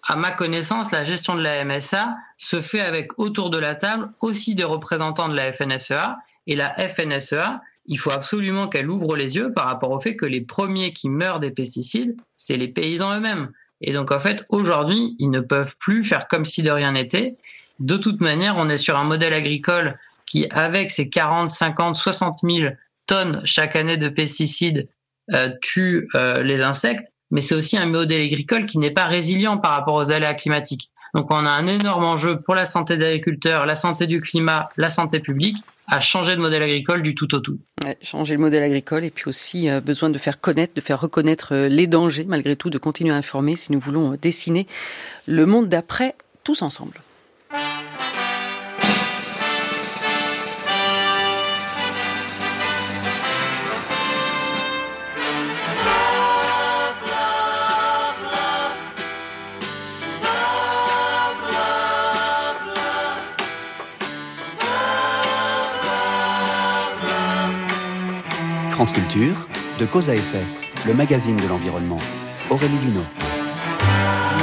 à ma connaissance, la gestion de la MSA se fait avec autour de la table aussi des représentants de la FNSEA. Et la FNSEA, il faut absolument qu'elle ouvre les yeux par rapport au fait que les premiers qui meurent des pesticides, c'est les paysans eux-mêmes. Et donc en fait, aujourd'hui, ils ne peuvent plus faire comme si de rien n'était. De toute manière, on est sur un modèle agricole qui, avec ses 40, 50, 60 000 tonnes chaque année de pesticides, euh, tue euh, les insectes, mais c'est aussi un modèle agricole qui n'est pas résilient par rapport aux aléas climatiques. Donc on a un énorme enjeu pour la santé des agriculteurs, la santé du climat, la santé publique, à changer de modèle agricole du tout au tout. changer le modèle agricole et puis aussi euh, besoin de faire connaître, de faire reconnaître euh, les dangers, malgré tout, de continuer à informer si nous voulons euh, dessiner le monde d'après tous ensemble. France Culture, de cause à effet, le magazine de l'environnement. Aurélie Luneau.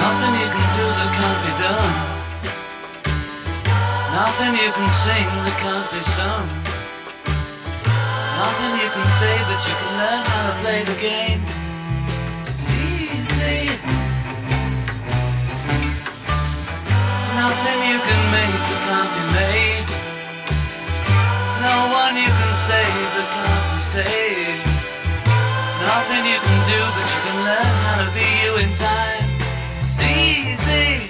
Nothing you can do that can't be done. Nothing you can sing that can't be sung. Nothing you can say, but you can learn how to play the game. It's easy. Nothing you can make that can't be made. No one you can save that can't say. Nothing you can do, but you can learn how to be you in time. It's easy.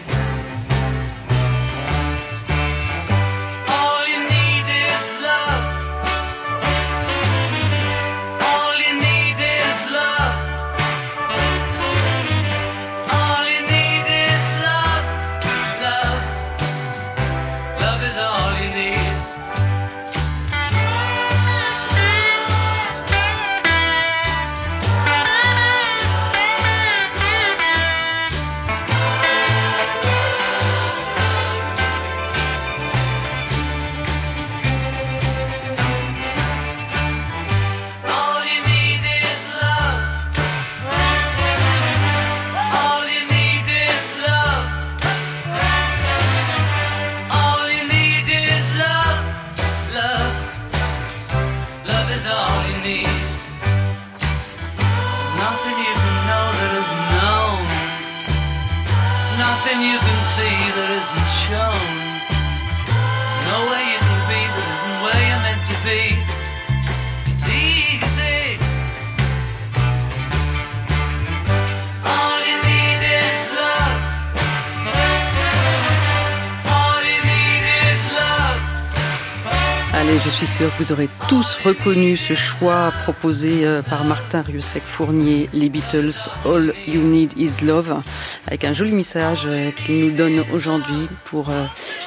Que vous aurez tous reconnu ce choix proposé euh, par Martin Rieussec-Fournier, les Beatles, All You Need Is Love, avec un joli message euh, qu'il nous donne aujourd'hui pour euh,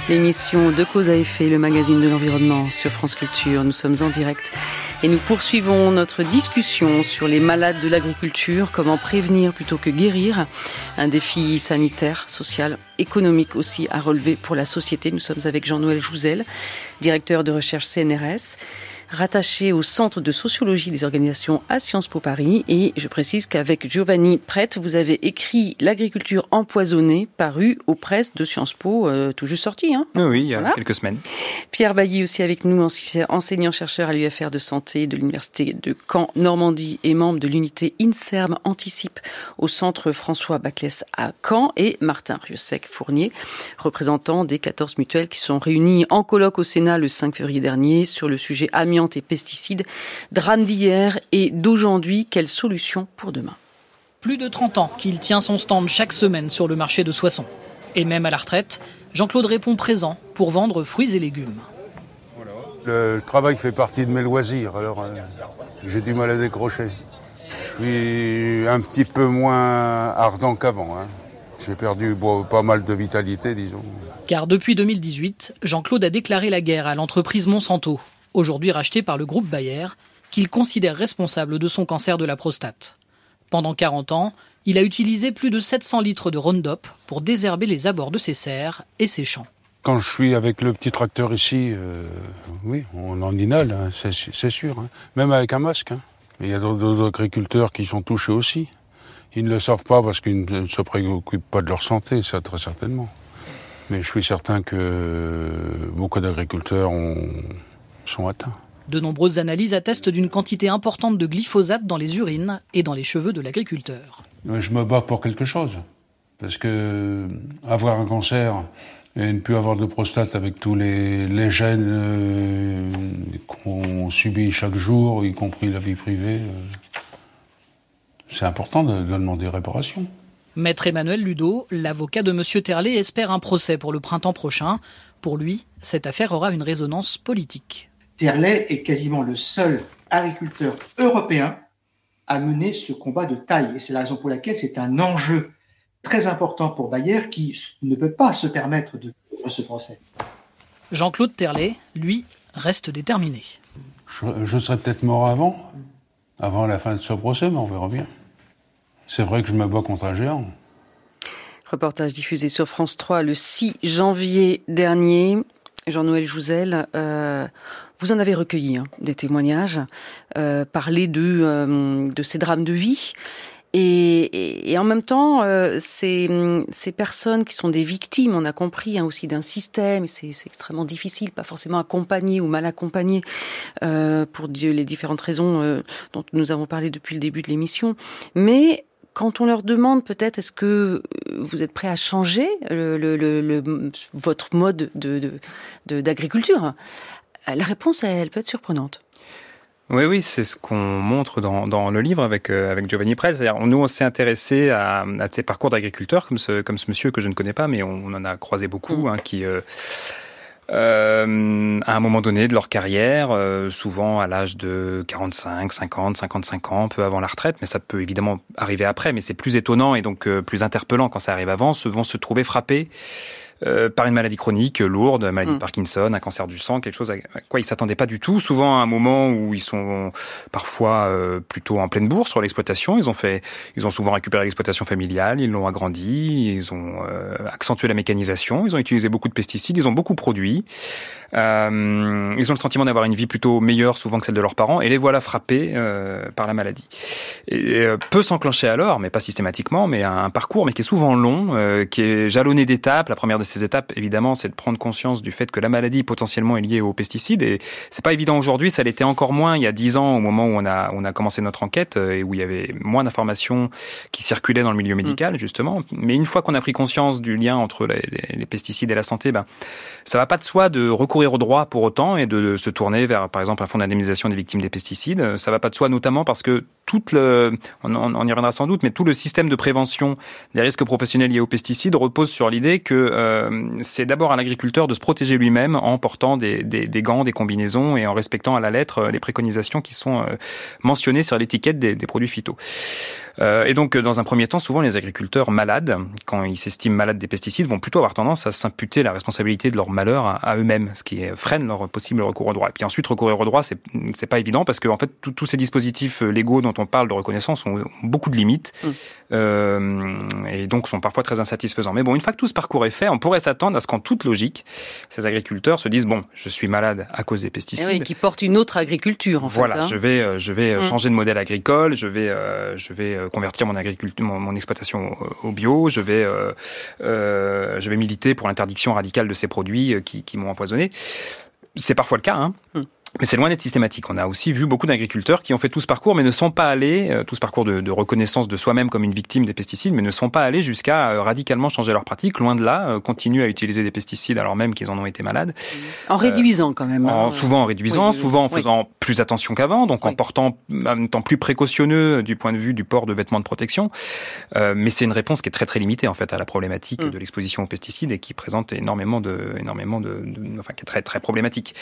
l'émission de Cause à effet, le magazine de l'environnement sur France Culture. Nous sommes en direct et nous poursuivons notre discussion sur les malades de l'agriculture, comment prévenir plutôt que guérir. Un défi sanitaire, social, économique aussi à relever pour la société. Nous sommes avec Jean-Noël Jouzel, directeur de recherche CNRS rattaché au Centre de sociologie des organisations à Sciences Po Paris. Et je précise qu'avec Giovanni Prête, vous avez écrit L'agriculture empoisonnée, paru aux presses de Sciences Po, euh, tout juste sorti. Hein oui, il y a quelques semaines. Pierre Bailly aussi avec nous, enseignant-chercheur à l'UFR de santé de l'Université de Caen, Normandie et membre de l'unité INSERM Anticipe au Centre François Baclès à Caen. Et Martin Rieussec-Fournier, représentant des 14 mutuelles qui sont réunies en colloque au Sénat le 5 février dernier sur le sujet amiant et pesticides, drame d'hier et d'aujourd'hui, quelle solution pour demain? Plus de 30 ans qu'il tient son stand chaque semaine sur le marché de Soissons. Et même à la retraite, Jean-Claude répond présent pour vendre fruits et légumes. Le travail fait partie de mes loisirs, alors euh, j'ai du mal à décrocher. Je suis un petit peu moins ardent qu'avant. Hein. J'ai perdu pas mal de vitalité, disons. Car depuis 2018, Jean-Claude a déclaré la guerre à l'entreprise Monsanto, aujourd'hui racheté par le groupe Bayer, qu'il considère responsable de son cancer de la prostate. Pendant 40 ans, il a utilisé plus de 700 litres de Roundup pour désherber les abords de ses serres et ses champs. Quand je suis avec le petit tracteur ici, euh, oui, on en inhale, hein, c'est sûr. Hein. Même avec un masque. Hein. Il y a d'autres agriculteurs qui sont touchés aussi. Ils ne le savent pas parce qu'ils ne se préoccupent pas de leur santé, ça très certainement. Mais je suis certain que beaucoup d'agriculteurs ont, sont atteints. De nombreuses analyses attestent d'une quantité importante de glyphosate dans les urines et dans les cheveux de l'agriculteur. Je me bats pour quelque chose. Parce que avoir un cancer et ne plus avoir de prostate avec tous les, gènes euh, qu'on subit chaque jour, y compris la vie privée, euh, c'est important de, demander réparation. Maître Emmanuel Ludo, l'avocat de M. Terlet, espère un procès pour le printemps prochain. Pour lui, cette affaire aura une résonance politique. Terlet est quasiment le seul agriculteur européen à mener ce combat de taille. Et c'est la raison pour laquelle c'est un enjeu très important pour Bayer qui ne peut pas se permettre de ce procès. Jean-Claude Terlet, lui, reste déterminé. Je, serais peut-être mort avant, avant la fin de ce procès, mais on verra bien. C'est vrai que je me bats contre un géant. Reportage diffusé sur France 3 le 6 janvier dernier. Jean-Noël Jouzel, euh, vous en avez recueilli hein, des témoignages, euh, parler de, euh, de ces drames de vie. Et, et, en même temps, euh, ces, ces, personnes qui sont des victimes, on a compris hein, aussi d'un système, et c'est extrêmement difficile, pas forcément accompagné ou mal accompagné euh, pour les différentes raisons euh, dont nous avons parlé depuis le début de l'émission. Mais quand on leur demande peut-être est-ce que vous êtes prêt à changer le, le, le, votre mode de d'agriculture, la réponse elle peut être surprenante. Oui, oui, c'est ce qu'on montre dans, dans, le livre avec, euh, avec Giovanni Prez. Nous, on s'est intéressé à, à ces parcours d'agriculteurs, comme ce, comme ce monsieur que je ne connais pas, mais on, en a croisé beaucoup, mm. hein, qui, euh, euh, à un moment donné de leur carrière, euh, souvent à l'âge de 45, 50, 55 ans, peu avant la retraite, mais ça peut évidemment arriver après, mais c'est plus étonnant et donc plus interpellant quand ça arrive avant, se vont se trouver frappés euh, par une maladie chronique lourde, maladie de mm. Parkinson, un cancer du sang, quelque chose à quoi ils s'attendaient pas du tout. Souvent à un moment où ils sont parfois euh, plutôt en pleine bourse sur l'exploitation. Ils ont fait, ils ont souvent récupéré l'exploitation familiale, ils l'ont agrandi, ils ont euh, accentué la mécanisation, ils ont utilisé beaucoup de pesticides, ils ont beaucoup produit. Euh, ils ont le sentiment d'avoir une vie plutôt meilleure souvent que celle de leurs parents et les voilà frappés euh, par la maladie. Et, euh, peut s'enclencher alors, mais pas systématiquement, mais un, parcours, mais qui est souvent long, euh, qui est jalonné d'étapes. La première de ces étapes, évidemment, c'est de prendre conscience du fait que la maladie potentiellement est liée aux pesticides et c'est pas évident aujourd'hui. Ça l'était encore moins il y a dix ans au moment où on a on a commencé notre enquête et où il y avait moins d'informations qui circulaient dans le milieu médical justement. Mais une fois qu'on a pris conscience du lien entre les, les, pesticides et la santé, ben ça va pas de soi de recourir au droit pour autant et de se tourner vers, par exemple, un fonds d'indemnisation des victimes des pesticides. Ça va pas de soi, notamment parce que tout le, on, on, y reviendra sans doute, mais tout le système de prévention des risques professionnels liés aux pesticides repose sur l'idée que euh, c'est d'abord à l'agriculteur de se protéger lui-même en portant des, gants, des combinaisons et en respectant à la lettre euh, les préconisations qui sont euh, mentionnées sur l'étiquette des, des, produits phyto. Euh, et donc, dans un premier temps, souvent les agriculteurs malades, quand ils s'estiment malades des pesticides, vont plutôt avoir tendance à s'imputer la responsabilité de leur malheur à, à eux-mêmes, ce qui freine leur possible recours au droit. Et puis ensuite, recourir au droit, c'est pas évident parce que en fait, tous ces dispositifs légaux dont on parle de reconnaissance ont beaucoup de limites mm. euh, et donc sont parfois très insatisfaisants. Mais bon, une fois que tout ce parcours est fait, on pourrait s'attendre à ce qu'en toute logique, ces agriculteurs se disent bon, je suis malade à cause des pesticides. Et oui, qui portent une autre agriculture en fait. Voilà, hein. je vais, euh, je vais euh, mm. changer de modèle agricole, je vais, euh, je vais convertir mon agriculture, mon, exploitation au bio, je vais, je vais militer pour l'interdiction radicale de ces produits qui, m'ont empoisonné. C'est parfois le cas. Hein. Mm. Mais c'est loin d'être systématique. On a aussi vu beaucoup d'agriculteurs qui ont fait tout ce parcours, mais ne sont pas allés, euh, tout ce parcours de, de reconnaissance de soi-même comme une victime des pesticides, mais ne sont pas allés jusqu'à euh, radicalement changer leur pratique. Loin de là, euh, continuent à utiliser des pesticides alors même qu'ils en ont été malades. En réduisant quand même. En, hein. souvent en réduisant, souvent en faisant plus attention qu'avant, donc en portant, en étant plus précautionneux du point de vue du port de vêtements de protection. Euh, mais c'est une réponse qui est très très limitée en fait à la problématique mm. de l'exposition aux pesticides et qui présente énormément de, énormément de, de enfin qui est très très problématique.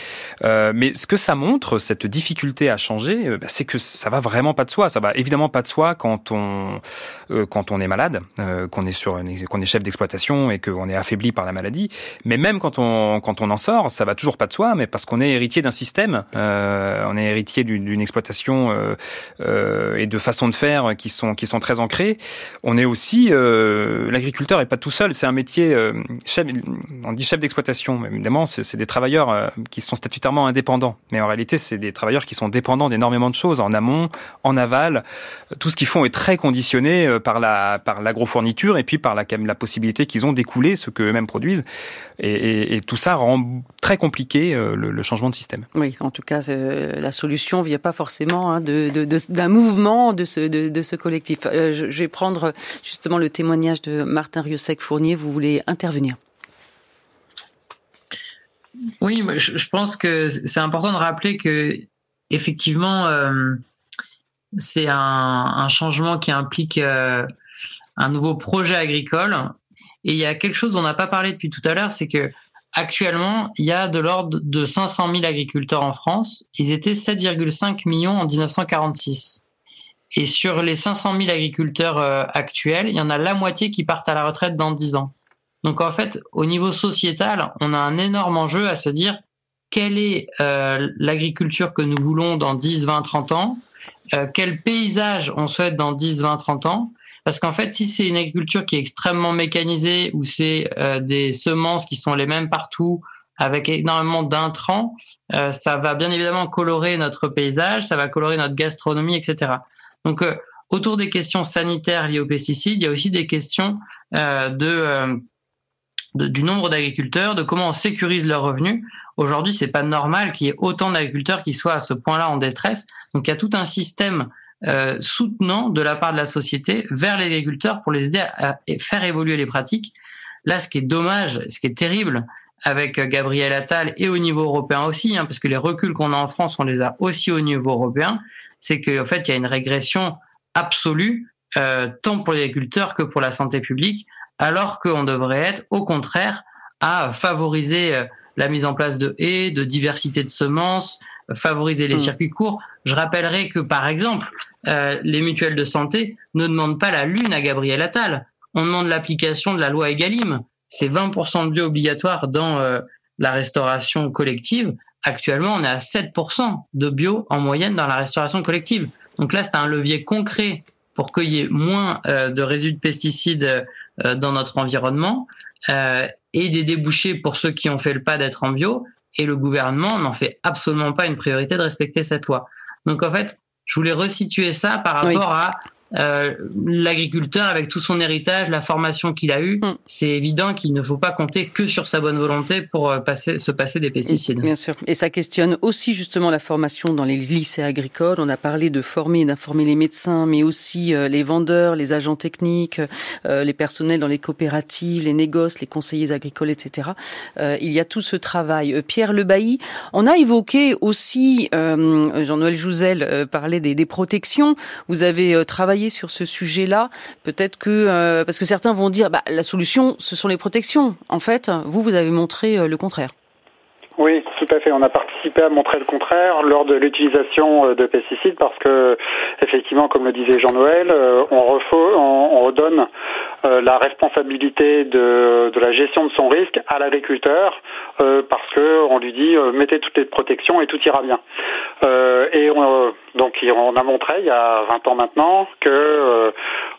Euh, mais ce que ça montre, cette difficulté à changer, euh, bah, c'est que ça va vraiment pas de soi. Ça va évidemment pas de soi quand on euh, quand on est malade, euh, qu'on est sur qu'on est chef d'exploitation et qu'on est affaibli par la maladie. Mais même quand on quand on en sort, ça va toujours pas de soi, mais parce qu'on est héritier d'un système, on est héritier d'une exploitation et de façons de faire qui sont qui sont très ancrées. On est aussi l'agriculteur est pas tout seul, c'est un métier chef, on dit chef d'exploitation, évidemment c'est des travailleurs qui sont statutairement indépendants Mais en réalité, c'est des travailleurs qui sont dépendants d'énormément de choses en amont, en aval. Tout ce qu'ils font est très conditionné euh, par la par l'agrofourniture et puis par la, la possibilité qu'ils ont d'écouler ce qu'eux-mêmes produisent. Et, et, tout ça rend très compliqué euh, le, changement de système. Oui, en tout cas, la solution vient pas forcément hein, de, de, d'un mouvement de ce, de, de ce collectif. je, je, vais prendre justement le témoignage de Martin Rieusec-Fournier. Vous voulez intervenir oui, je, pense que c'est important de rappeler que effectivement, euh, c'est un, changement qui implique euh, un nouveau projet agricole. Et il y a quelque chose dont on n'a pas parlé depuis tout à l'heure, c'est que actuellement, il y a de l'ordre de 500 000 agriculteurs en France. Ils étaient 7,5 millions en 1946. Et sur les 500 000 agriculteurs euh, actuels, il y en a la moitié qui partent à la retraite dans 10 ans. Donc en fait, au niveau sociétal, on a un énorme enjeu à se dire quelle est euh, l'agriculture que nous voulons dans 10, 20, 30 ans, euh, quel paysage on souhaite dans 10, 20, 30 ans? Parce qu'en fait, si c'est une agriculture qui est extrêmement mécanisée, ou c'est euh, des semences qui sont les mêmes partout, avec énormément d'intrants, ça va bien évidemment colorer notre paysage, ça va colorer notre gastronomie, etc. Donc, autour des questions sanitaires liées aux pesticides, il y a aussi des questions de du nombre d'agriculteurs, de comment on sécurise leurs revenus. Aujourd'hui, c'est pas normal qu'il y ait autant d'agriculteurs qui soient à ce point-là en détresse. Donc, il y a tout un système euh, soutenant de la part de la société vers les agriculteurs pour les aider à, faire évoluer les pratiques. Là, ce qui est dommage, ce qui est terrible avec euh, Gabriel Attal et au niveau européen aussi, hein, parce que les reculs qu'on a en France, on les a aussi au niveau européen, c'est qu'en fait, il y a une régression absolue, euh, tant pour les agriculteurs que pour la santé publique alors qu'on devrait être au contraire à favoriser euh, la mise en place de haies, de diversité de semences, favoriser les mm. circuits courts. Je rappellerai que, par exemple, euh, les mutuelles de santé ne demandent pas la lune à Gabriel Attal. On demande l'application de la loi Egalim. C'est 20% de bio obligatoire dans euh, la restauration collective. Actuellement, on est à 7% de bio en moyenne dans la restauration collective. Donc là, c'est un levier concret pour qu'il y ait moins de résidus de pesticides dans notre environnement euh, et des débouchés pour ceux qui ont fait le pas d'être en bio. Et le gouvernement n'en fait absolument pas une priorité de respecter cette loi. Donc en fait, je voulais resituer ça par rapport à euh, l'agriculteur avec tout son héritage, la formation qu'il a eue, mm. c'est évident qu'il ne faut pas compter que sur sa bonne volonté pour euh, passer, se passer des pesticides. Bien sûr. Et ça questionne aussi justement la formation dans les lycées agricoles. On a parlé de former et d'informer les médecins, mais aussi euh, les vendeurs, les agents techniques, les personnels dans les coopératives, les négoces, les conseillers agricoles, etc. il y a tout ce travail. Pierre Lebailly, on a évoqué aussi, Jean-Noël Jouzel parlait des, des protections. Vous avez travaillé sur ce sujet-là. Peut-être que euh, parce que certains vont dire, bah, la solution, ce sont les protections. En fait, vous, vous avez montré euh, le contraire. Oui, tout à fait. On a participé à montrer le contraire lors de l'utilisation euh, de pesticides parce que, effectivement, comme le disait Jean-Noël, on, on, redonne la responsabilité de, la gestion de son risque à l'agriculteur parce que on lui dit mettez toutes les protections et tout ira bien. et on, donc on a montré il y a 20 ans maintenant que euh,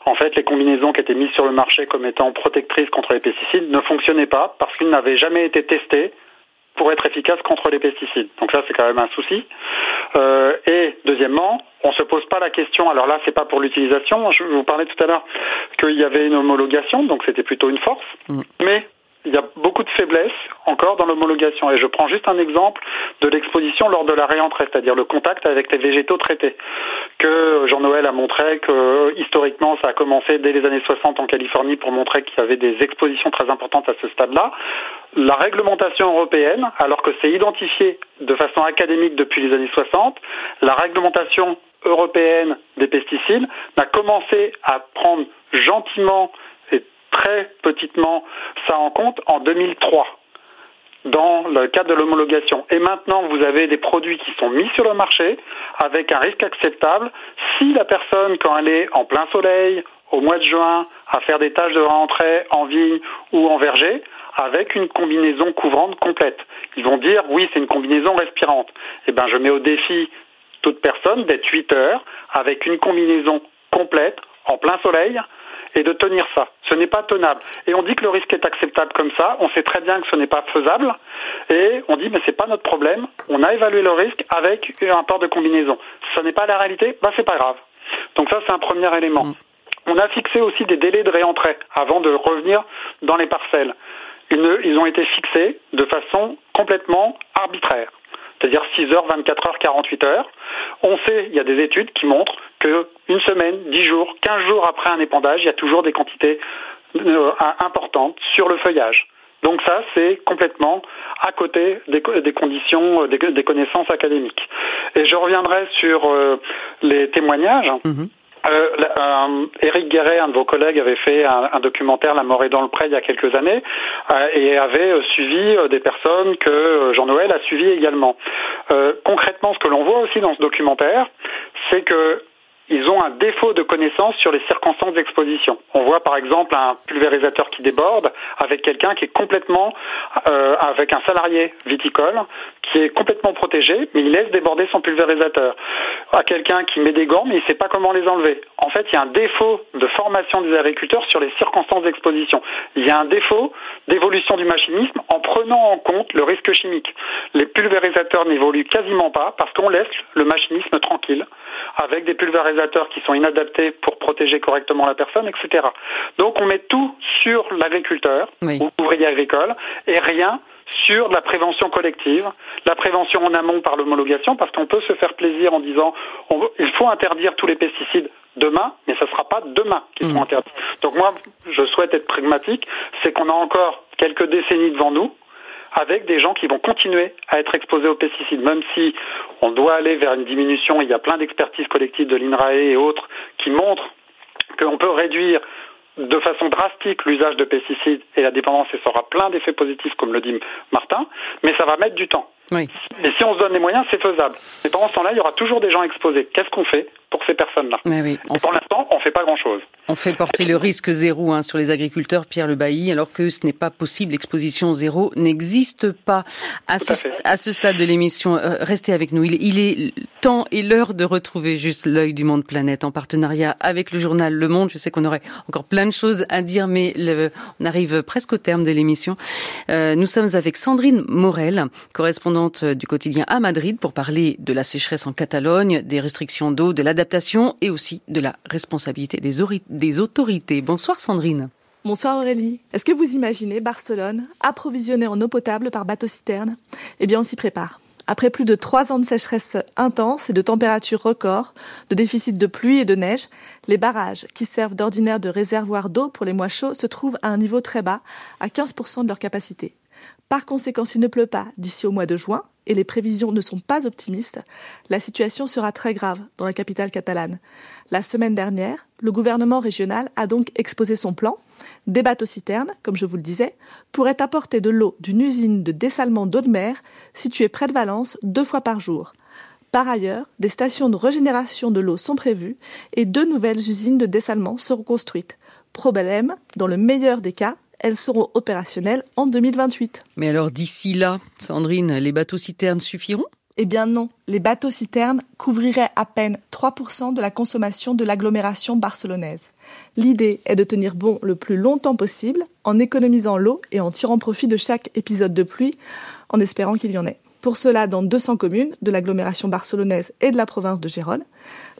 en fait les combinaisons qui étaient mises sur le marché comme étant protectrices contre les pesticides ne fonctionnaient pas parce qu'ils n'avaient jamais été testés pour être efficaces contre les pesticides. Donc ça c'est quand même un souci. Euh, et deuxièmement, on se pose pas la question. Alors là c'est pas pour l'utilisation. Je vous parlais tout à l'heure qu'il y avait une homologation, donc c'était plutôt une force. Mm. Mais il y a beaucoup de faiblesses encore dans l'homologation. Et je prends juste un exemple de l'exposition lors de la réentrée, c'est-à-dire le contact avec les végétaux traités, que Jean-Noël a montré que historiquement ça a commencé dès les années 60 en Californie pour montrer qu'il y avait des expositions très importantes à ce stade-là. La réglementation européenne, alors que c'est identifié de façon académique depuis les années 60, la réglementation européenne des pesticides n'a commencé à prendre gentiment très petitement ça en compte en 2003 dans le cadre de l'homologation. Et maintenant, vous avez des produits qui sont mis sur le marché avec un risque acceptable si la personne, quand elle est en plein soleil, au mois de juin, à faire des tâches de rentrée en vigne ou en verger, avec une combinaison couvrante complète. Ils vont dire, oui, c'est une combinaison respirante. Eh bien, je mets au défi toute personne d'être 8 heures avec une combinaison complète, en plein soleil, et de tenir ça. Ce n'est pas tenable. Et on dit que le risque est acceptable comme ça. On sait très bien que ce n'est pas faisable. Et on dit, mais c'est pas notre problème. On a évalué le risque avec un port de combinaison. Ce n'est pas la réalité, bah c'est pas grave. Donc ça, c'est un premier élément. Mm. On a fixé aussi des délais de réentrée avant de revenir dans les parcelles. Ils, ont été fixés de façon complètement arbitraire c'est-à-dire 6 heures, 24 heures, 48 heures. On sait, il y a des études qui montrent qu'une semaine, 10 jours, 15 jours après un épandage, il y a toujours des quantités euh, importantes sur le feuillage. Donc ça, c'est complètement à côté des, conditions, des, connaissances académiques. Et je reviendrai sur euh, les témoignages. Mm-hmm. Euh, euh, Éric Guéret, un de vos collègues, avait fait un, documentaire La mort est dans le pré il y a quelques années euh, et avait suivi des personnes que Jean-Noël a suivies également. concrètement, ce que l'on voit aussi dans ce documentaire, c'est que ils ont un défaut de connaissance sur les circonstances d'exposition. On voit par exemple un pulvérisateur qui déborde avec quelqu'un qui est complètement, euh, avec un salarié viticole qui est complètement protégé, mais il laisse déborder son pulvérisateur. À quelqu'un qui met des gants, mais il ne sait pas comment les enlever. En fait, il y a un défaut de formation des agriculteurs sur les circonstances d'exposition. Il y a un défaut d'évolution du machinisme en prenant en compte le risque chimique. Les pulvérisateurs n'évoluent quasiment pas parce qu'on laisse le machinisme tranquille avec des pulvérisateurs qui sont inadaptés pour protéger correctement la personne, etc. Donc on met tout sur l'agriculteur ou l'ouvrier agricole et rien sur la prévention collective, la prévention en amont par l'homologation, parce qu'on peut se faire plaisir en disant il faut interdire tous les pesticides demain, mais ce ne sera pas demain qu'ils seront mmh. interdits. Donc moi, je souhaite être pragmatique, c'est qu'on a encore quelques décennies devant nous avec des gens qui vont continuer à être exposés aux pesticides, même si on doit aller vers une diminution. Il y a plein d'expertises collectives de l'INRAE et autres qui montrent qu'on peut réduire de façon drastique l'usage de pesticides et la dépendance et ça aura plein d'effets positifs comme le dit Martin, mais ça va mettre du temps. Oui. Et si on se donne les moyens, c'est faisable. Mais pendant ce temps-là, il y aura toujours des gens exposés. Qu'est-ce qu'on fait? Pour ces personnes-là oui, Pour l'instant, on ne fait pas grand-chose. On fait porter le risque zéro hein, sur les agriculteurs, Pierre Le Bailly, alors que ce n'est pas possible. L'exposition zéro n'existe pas. À ce, à, ce, stade de l'émission, euh, restez avec nous. Il, il, est temps et l'heure de retrouver juste l'œil du monde planète en partenariat avec le journal Le Monde. Je sais qu'on aurait encore plein de choses à dire, mais le, on arrive presque au terme de l'émission. Euh, nous sommes avec Sandrine Morel, correspondante du quotidien à Madrid, pour parler de la sécheresse en Catalogne, des restrictions d'eau, de l'adaptation et aussi de la responsabilité des, autorités. Bonsoir Sandrine. Bonsoir Aurélie. Est-ce que vous imaginez Barcelone approvisionnée en eau potable par bateau-citerne Eh bien, on s'y prépare. Après plus de trois ans de sécheresse intense et de températures records, de déficit de pluie et de neige, les barrages, qui servent d'ordinaire de réservoir d'eau pour les mois chauds, se trouvent à un niveau très bas, à 15% de leur capacité. Par conséquent, s'il ne pleut pas d'ici au mois de juin, et les prévisions ne sont pas optimistes, la situation sera très grave dans la capitale catalane. La semaine dernière, le gouvernement régional a donc exposé son plan. Des bateaux-citernes, comme je vous le disais, pourraient apporter de l'eau d'une usine de dessalement d'eau de mer située près de Valence deux fois par jour. Par ailleurs, des stations de régénération de l'eau sont prévues et deux nouvelles usines de dessalement seront construites. Problème, dans le meilleur des cas, elles seront opérationnelles en 2028. Mais alors d'ici là, Sandrine, les bateaux-citernes suffiront? Eh bien non, les bateaux-citernes couvriraient à peine 3% de la consommation de l'agglomération barcelonaise. L'idée est de tenir bon le plus longtemps possible en économisant l'eau et en tirant profit de chaque épisode de pluie en espérant qu'il y en ait. Pour cela, dans 200 communes de l'agglomération barcelonaise et de la province de Gérone,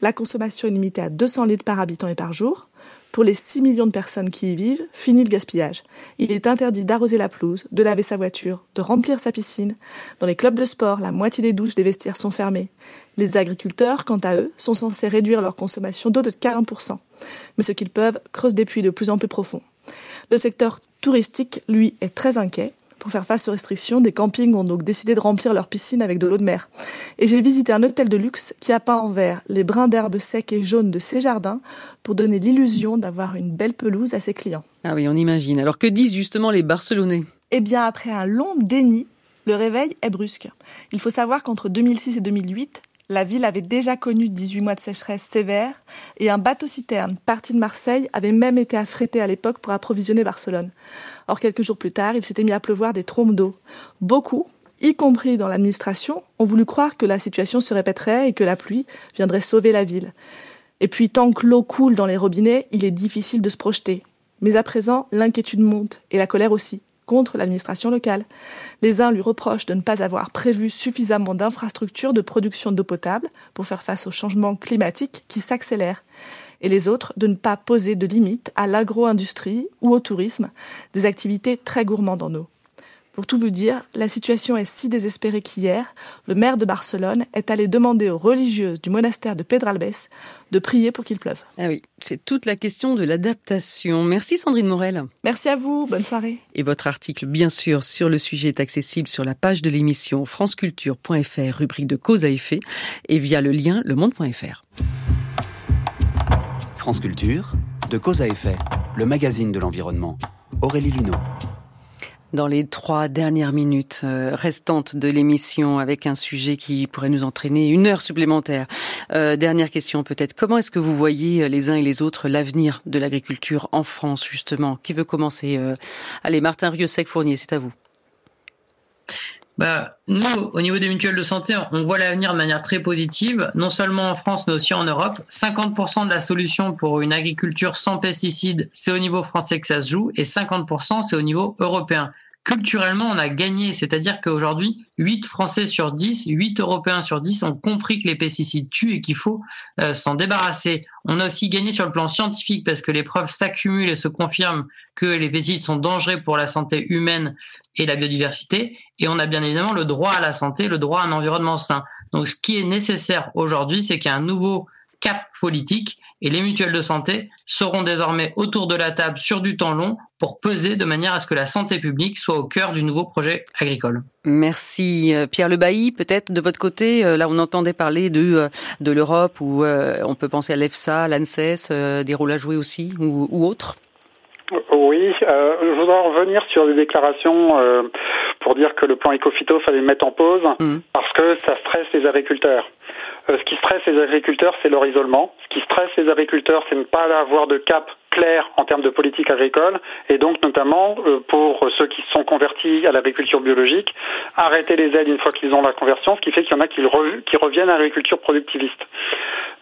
la consommation est limitée à 200 litres par habitant et par jour. Pour les 6 millions de personnes qui y vivent, fini le gaspillage. Il est interdit d'arroser la pelouse, de laver sa voiture, de remplir sa piscine. Dans les clubs de sport, la moitié des douches des vestiaires sont fermées. Les agriculteurs, quant à eux, sont censés réduire leur consommation d'eau de 40%. Mais ce qu'ils peuvent creuse des puits de plus en plus profonds. Le secteur touristique, lui, est très inquiet. Pour faire face aux restrictions, des campings ont donc décidé de remplir leurs piscines avec de l'eau de mer. Et j'ai visité un hôtel de luxe qui a peint en vert les brins d'herbe secs et jaunes de ses jardins pour donner l'illusion d'avoir une belle pelouse à ses clients. Ah oui, on imagine. Alors que disent justement les Barcelonais? Eh bien, après un long déni, le réveil est brusque. Il faut savoir qu'entre 2006 et 2008, la ville avait déjà connu 18 mois de sécheresse sévère et un bateau-citerne parti de Marseille avait même été affrété à l'époque pour approvisionner Barcelone. Or, quelques jours plus tard, il s'était mis à pleuvoir des trombes d'eau. Beaucoup, y compris dans l'administration, ont voulu croire que la situation se répéterait et que la pluie viendrait sauver la ville. Et puis tant que l'eau coule dans les robinets, il est difficile de se projeter. Mais à présent, l'inquiétude monte, et la colère aussi, contre l'administration locale. Les uns lui reprochent de ne pas avoir prévu suffisamment d'infrastructures de production d'eau potable pour faire face au changement climatique qui s'accélère, et les autres de ne pas poser de limites à l'agro-industrie ou au tourisme, des activités très gourmandes en eau. Pour tout vous dire, la situation est si désespérée qu'hier, le maire de Barcelone est allé demander aux religieuses du monastère de Pedralbes de prier pour qu'il pleuve. Ah oui, c'est toute la question de l'adaptation. Merci Sandrine Morel. Merci à vous, bonne soirée. Et votre article, bien sûr, sur le sujet est accessible sur la page de l'émission franceculture.fr, rubrique de cause à effet, et via le lien lemonde.fr. France Culture, de cause à effet, le magazine de l'environnement. Aurélie Luneau dans les trois dernières minutes euh, restantes de l'émission avec un sujet qui pourrait nous entraîner une heure supplémentaire. Euh, dernière question peut-être. Comment est-ce que vous voyez euh, les uns et les autres l'avenir de l'agriculture en France justement? Qui veut commencer Allez, Martin Rieussec-Fournier, c'est à vous. Bah, nous, au niveau des mutuelles de santé, on voit l'avenir de manière très positive, non seulement en France, mais aussi en Europe. 50% de la solution pour une agriculture sans pesticides, c'est au niveau français que ça se joue, et 50% c'est au niveau européen culturellement, on a gagné. C'est-à-dire qu'aujourd'hui, 8 Français sur 10, 8 Européens sur 10 ont compris que les pesticides tuent et qu'il faut euh, s'en débarrasser. On a aussi gagné sur le plan scientifique parce que les preuves s'accumulent et se confirment que les pesticides sont dangereux pour la santé humaine et la biodiversité. Et on a bien évidemment le droit à la santé, le droit à un environnement sain. Donc ce qui est nécessaire aujourd'hui, c'est qu'il y ait un nouveau cap politique et les mutuelles de santé seront désormais autour de la table sur du temps long pour peser de manière à ce que la santé publique soit au cœur du nouveau projet agricole. Merci euh, Pierre Le Bailly. Peut-être de votre côté, euh, là on entendait parler de, euh, de l'Europe où on peut penser à l'EFSA, l'ANSES, des rôles à jouer aussi ou, ou autres? Oui, je voudrais revenir sur les déclarations pour dire que le plan Ecofito fallait le mettre en pause mmh. parce que ça stresse les agriculteurs. Euh, ce qui stresse les agriculteurs, c'est leur isolement. Ce qui stresse les agriculteurs, c'est ne pas avoir de cap clair en termes de politique agricole et donc notamment euh, pour ceux qui sont convertis à l'agriculture biologique, arrêter les aides une fois qu'ils ont la conversion, ce qui fait qu'il y en a qui reviennent à l'agriculture productiviste.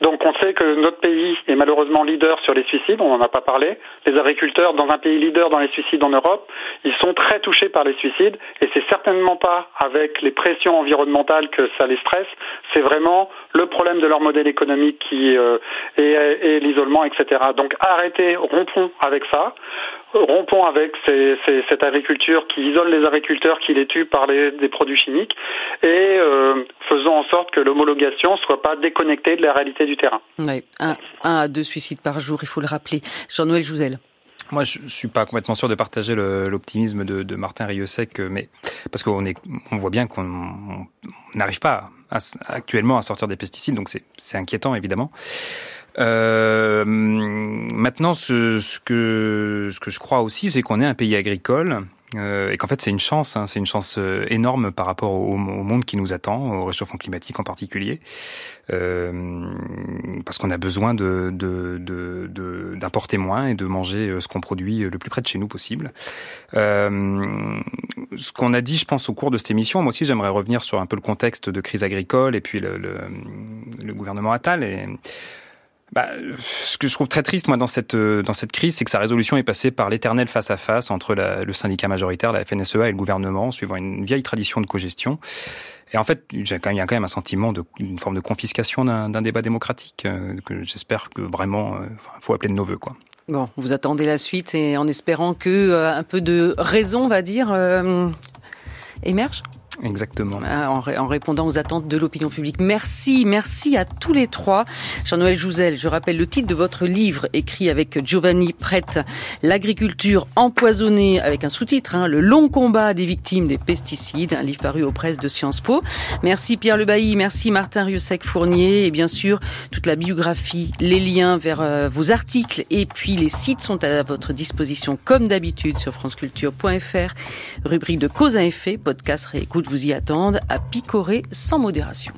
Donc on sait que notre pays est malheureusement leader sur les suicides, on n'en a pas parlé. Les agriculteurs dans un pays leader dans les suicides en Europe, ils sont très touchés par les suicides et c'est certainement pas avec les pressions environnementales que ça les stresse, c'est vraiment le problème de leur modèle économique qui euh, et, l'isolement, etc. Donc arrêtez, rompons avec ça, rompons avec cette agriculture qui isole les agriculteurs, qui les tue par les, des produits chimiques, et euh, faisons en sorte que l'homologation soit pas déconnectée de la réalité du terrain. Oui, un, à deux suicides par jour, il faut le rappeler. Jean-Noël Jouzel. Moi, je suis pas complètement sûr de partager l'optimisme de, Martin Rieussec, mais parce qu'on on voit bien qu'on n'arrive pas actuellement à sortir des pesticides, donc c'est inquiétant évidemment. Euh, maintenant, ce, que, ce que je crois aussi, c'est qu'on est un pays agricole euh, et qu'en fait c'est une chance, hein, c'est une chance euh, énorme par rapport au, monde qui nous attend, au réchauffement climatique en particulier, euh, parce qu'on a besoin de, d'importer moins et de manger euh, ce qu'on produit le plus près de chez nous possible. Euh, ce qu'on a dit, je pense, au cours de cette émission, moi aussi j'aimerais revenir sur un peu le contexte de crise agricole et puis le, le, le gouvernement Attal et bah, ce que je trouve très triste moi dans cette euh, dans cette crise, c'est que sa résolution est passée par l'éternel face à face entre la, le syndicat majoritaire, la FNSEA et le gouvernement, suivant une vieille tradition de cogestion. Et en fait, il y a quand même un sentiment d'une forme de confiscation d'un débat démocratique euh, que j'espère que vraiment, il euh, faut appeler de nos voeux, quoi. Bon, vous attendez la suite et en espérant que un peu de raison, on va dire, émerge. Exactement. Ah, en, répondant aux attentes de l'opinion publique. Merci, merci à tous les trois. Jean-Noël Jouzel, je rappelle le titre de votre livre écrit avec Giovanni Prête, L'agriculture empoisonnée, avec un sous-titre, hein, Le long combat des victimes des pesticides, un livre paru aux presses de Sciences Po. Merci Pierre Le Bailly, merci Martin Rieussec-Fournier et bien sûr toute la biographie, les liens vers euh, vos articles et puis les sites sont à votre disposition comme d'habitude sur franceculture.fr, rubrique de cause à effet, podcast réécoute vous y attendent à picorer sans modération.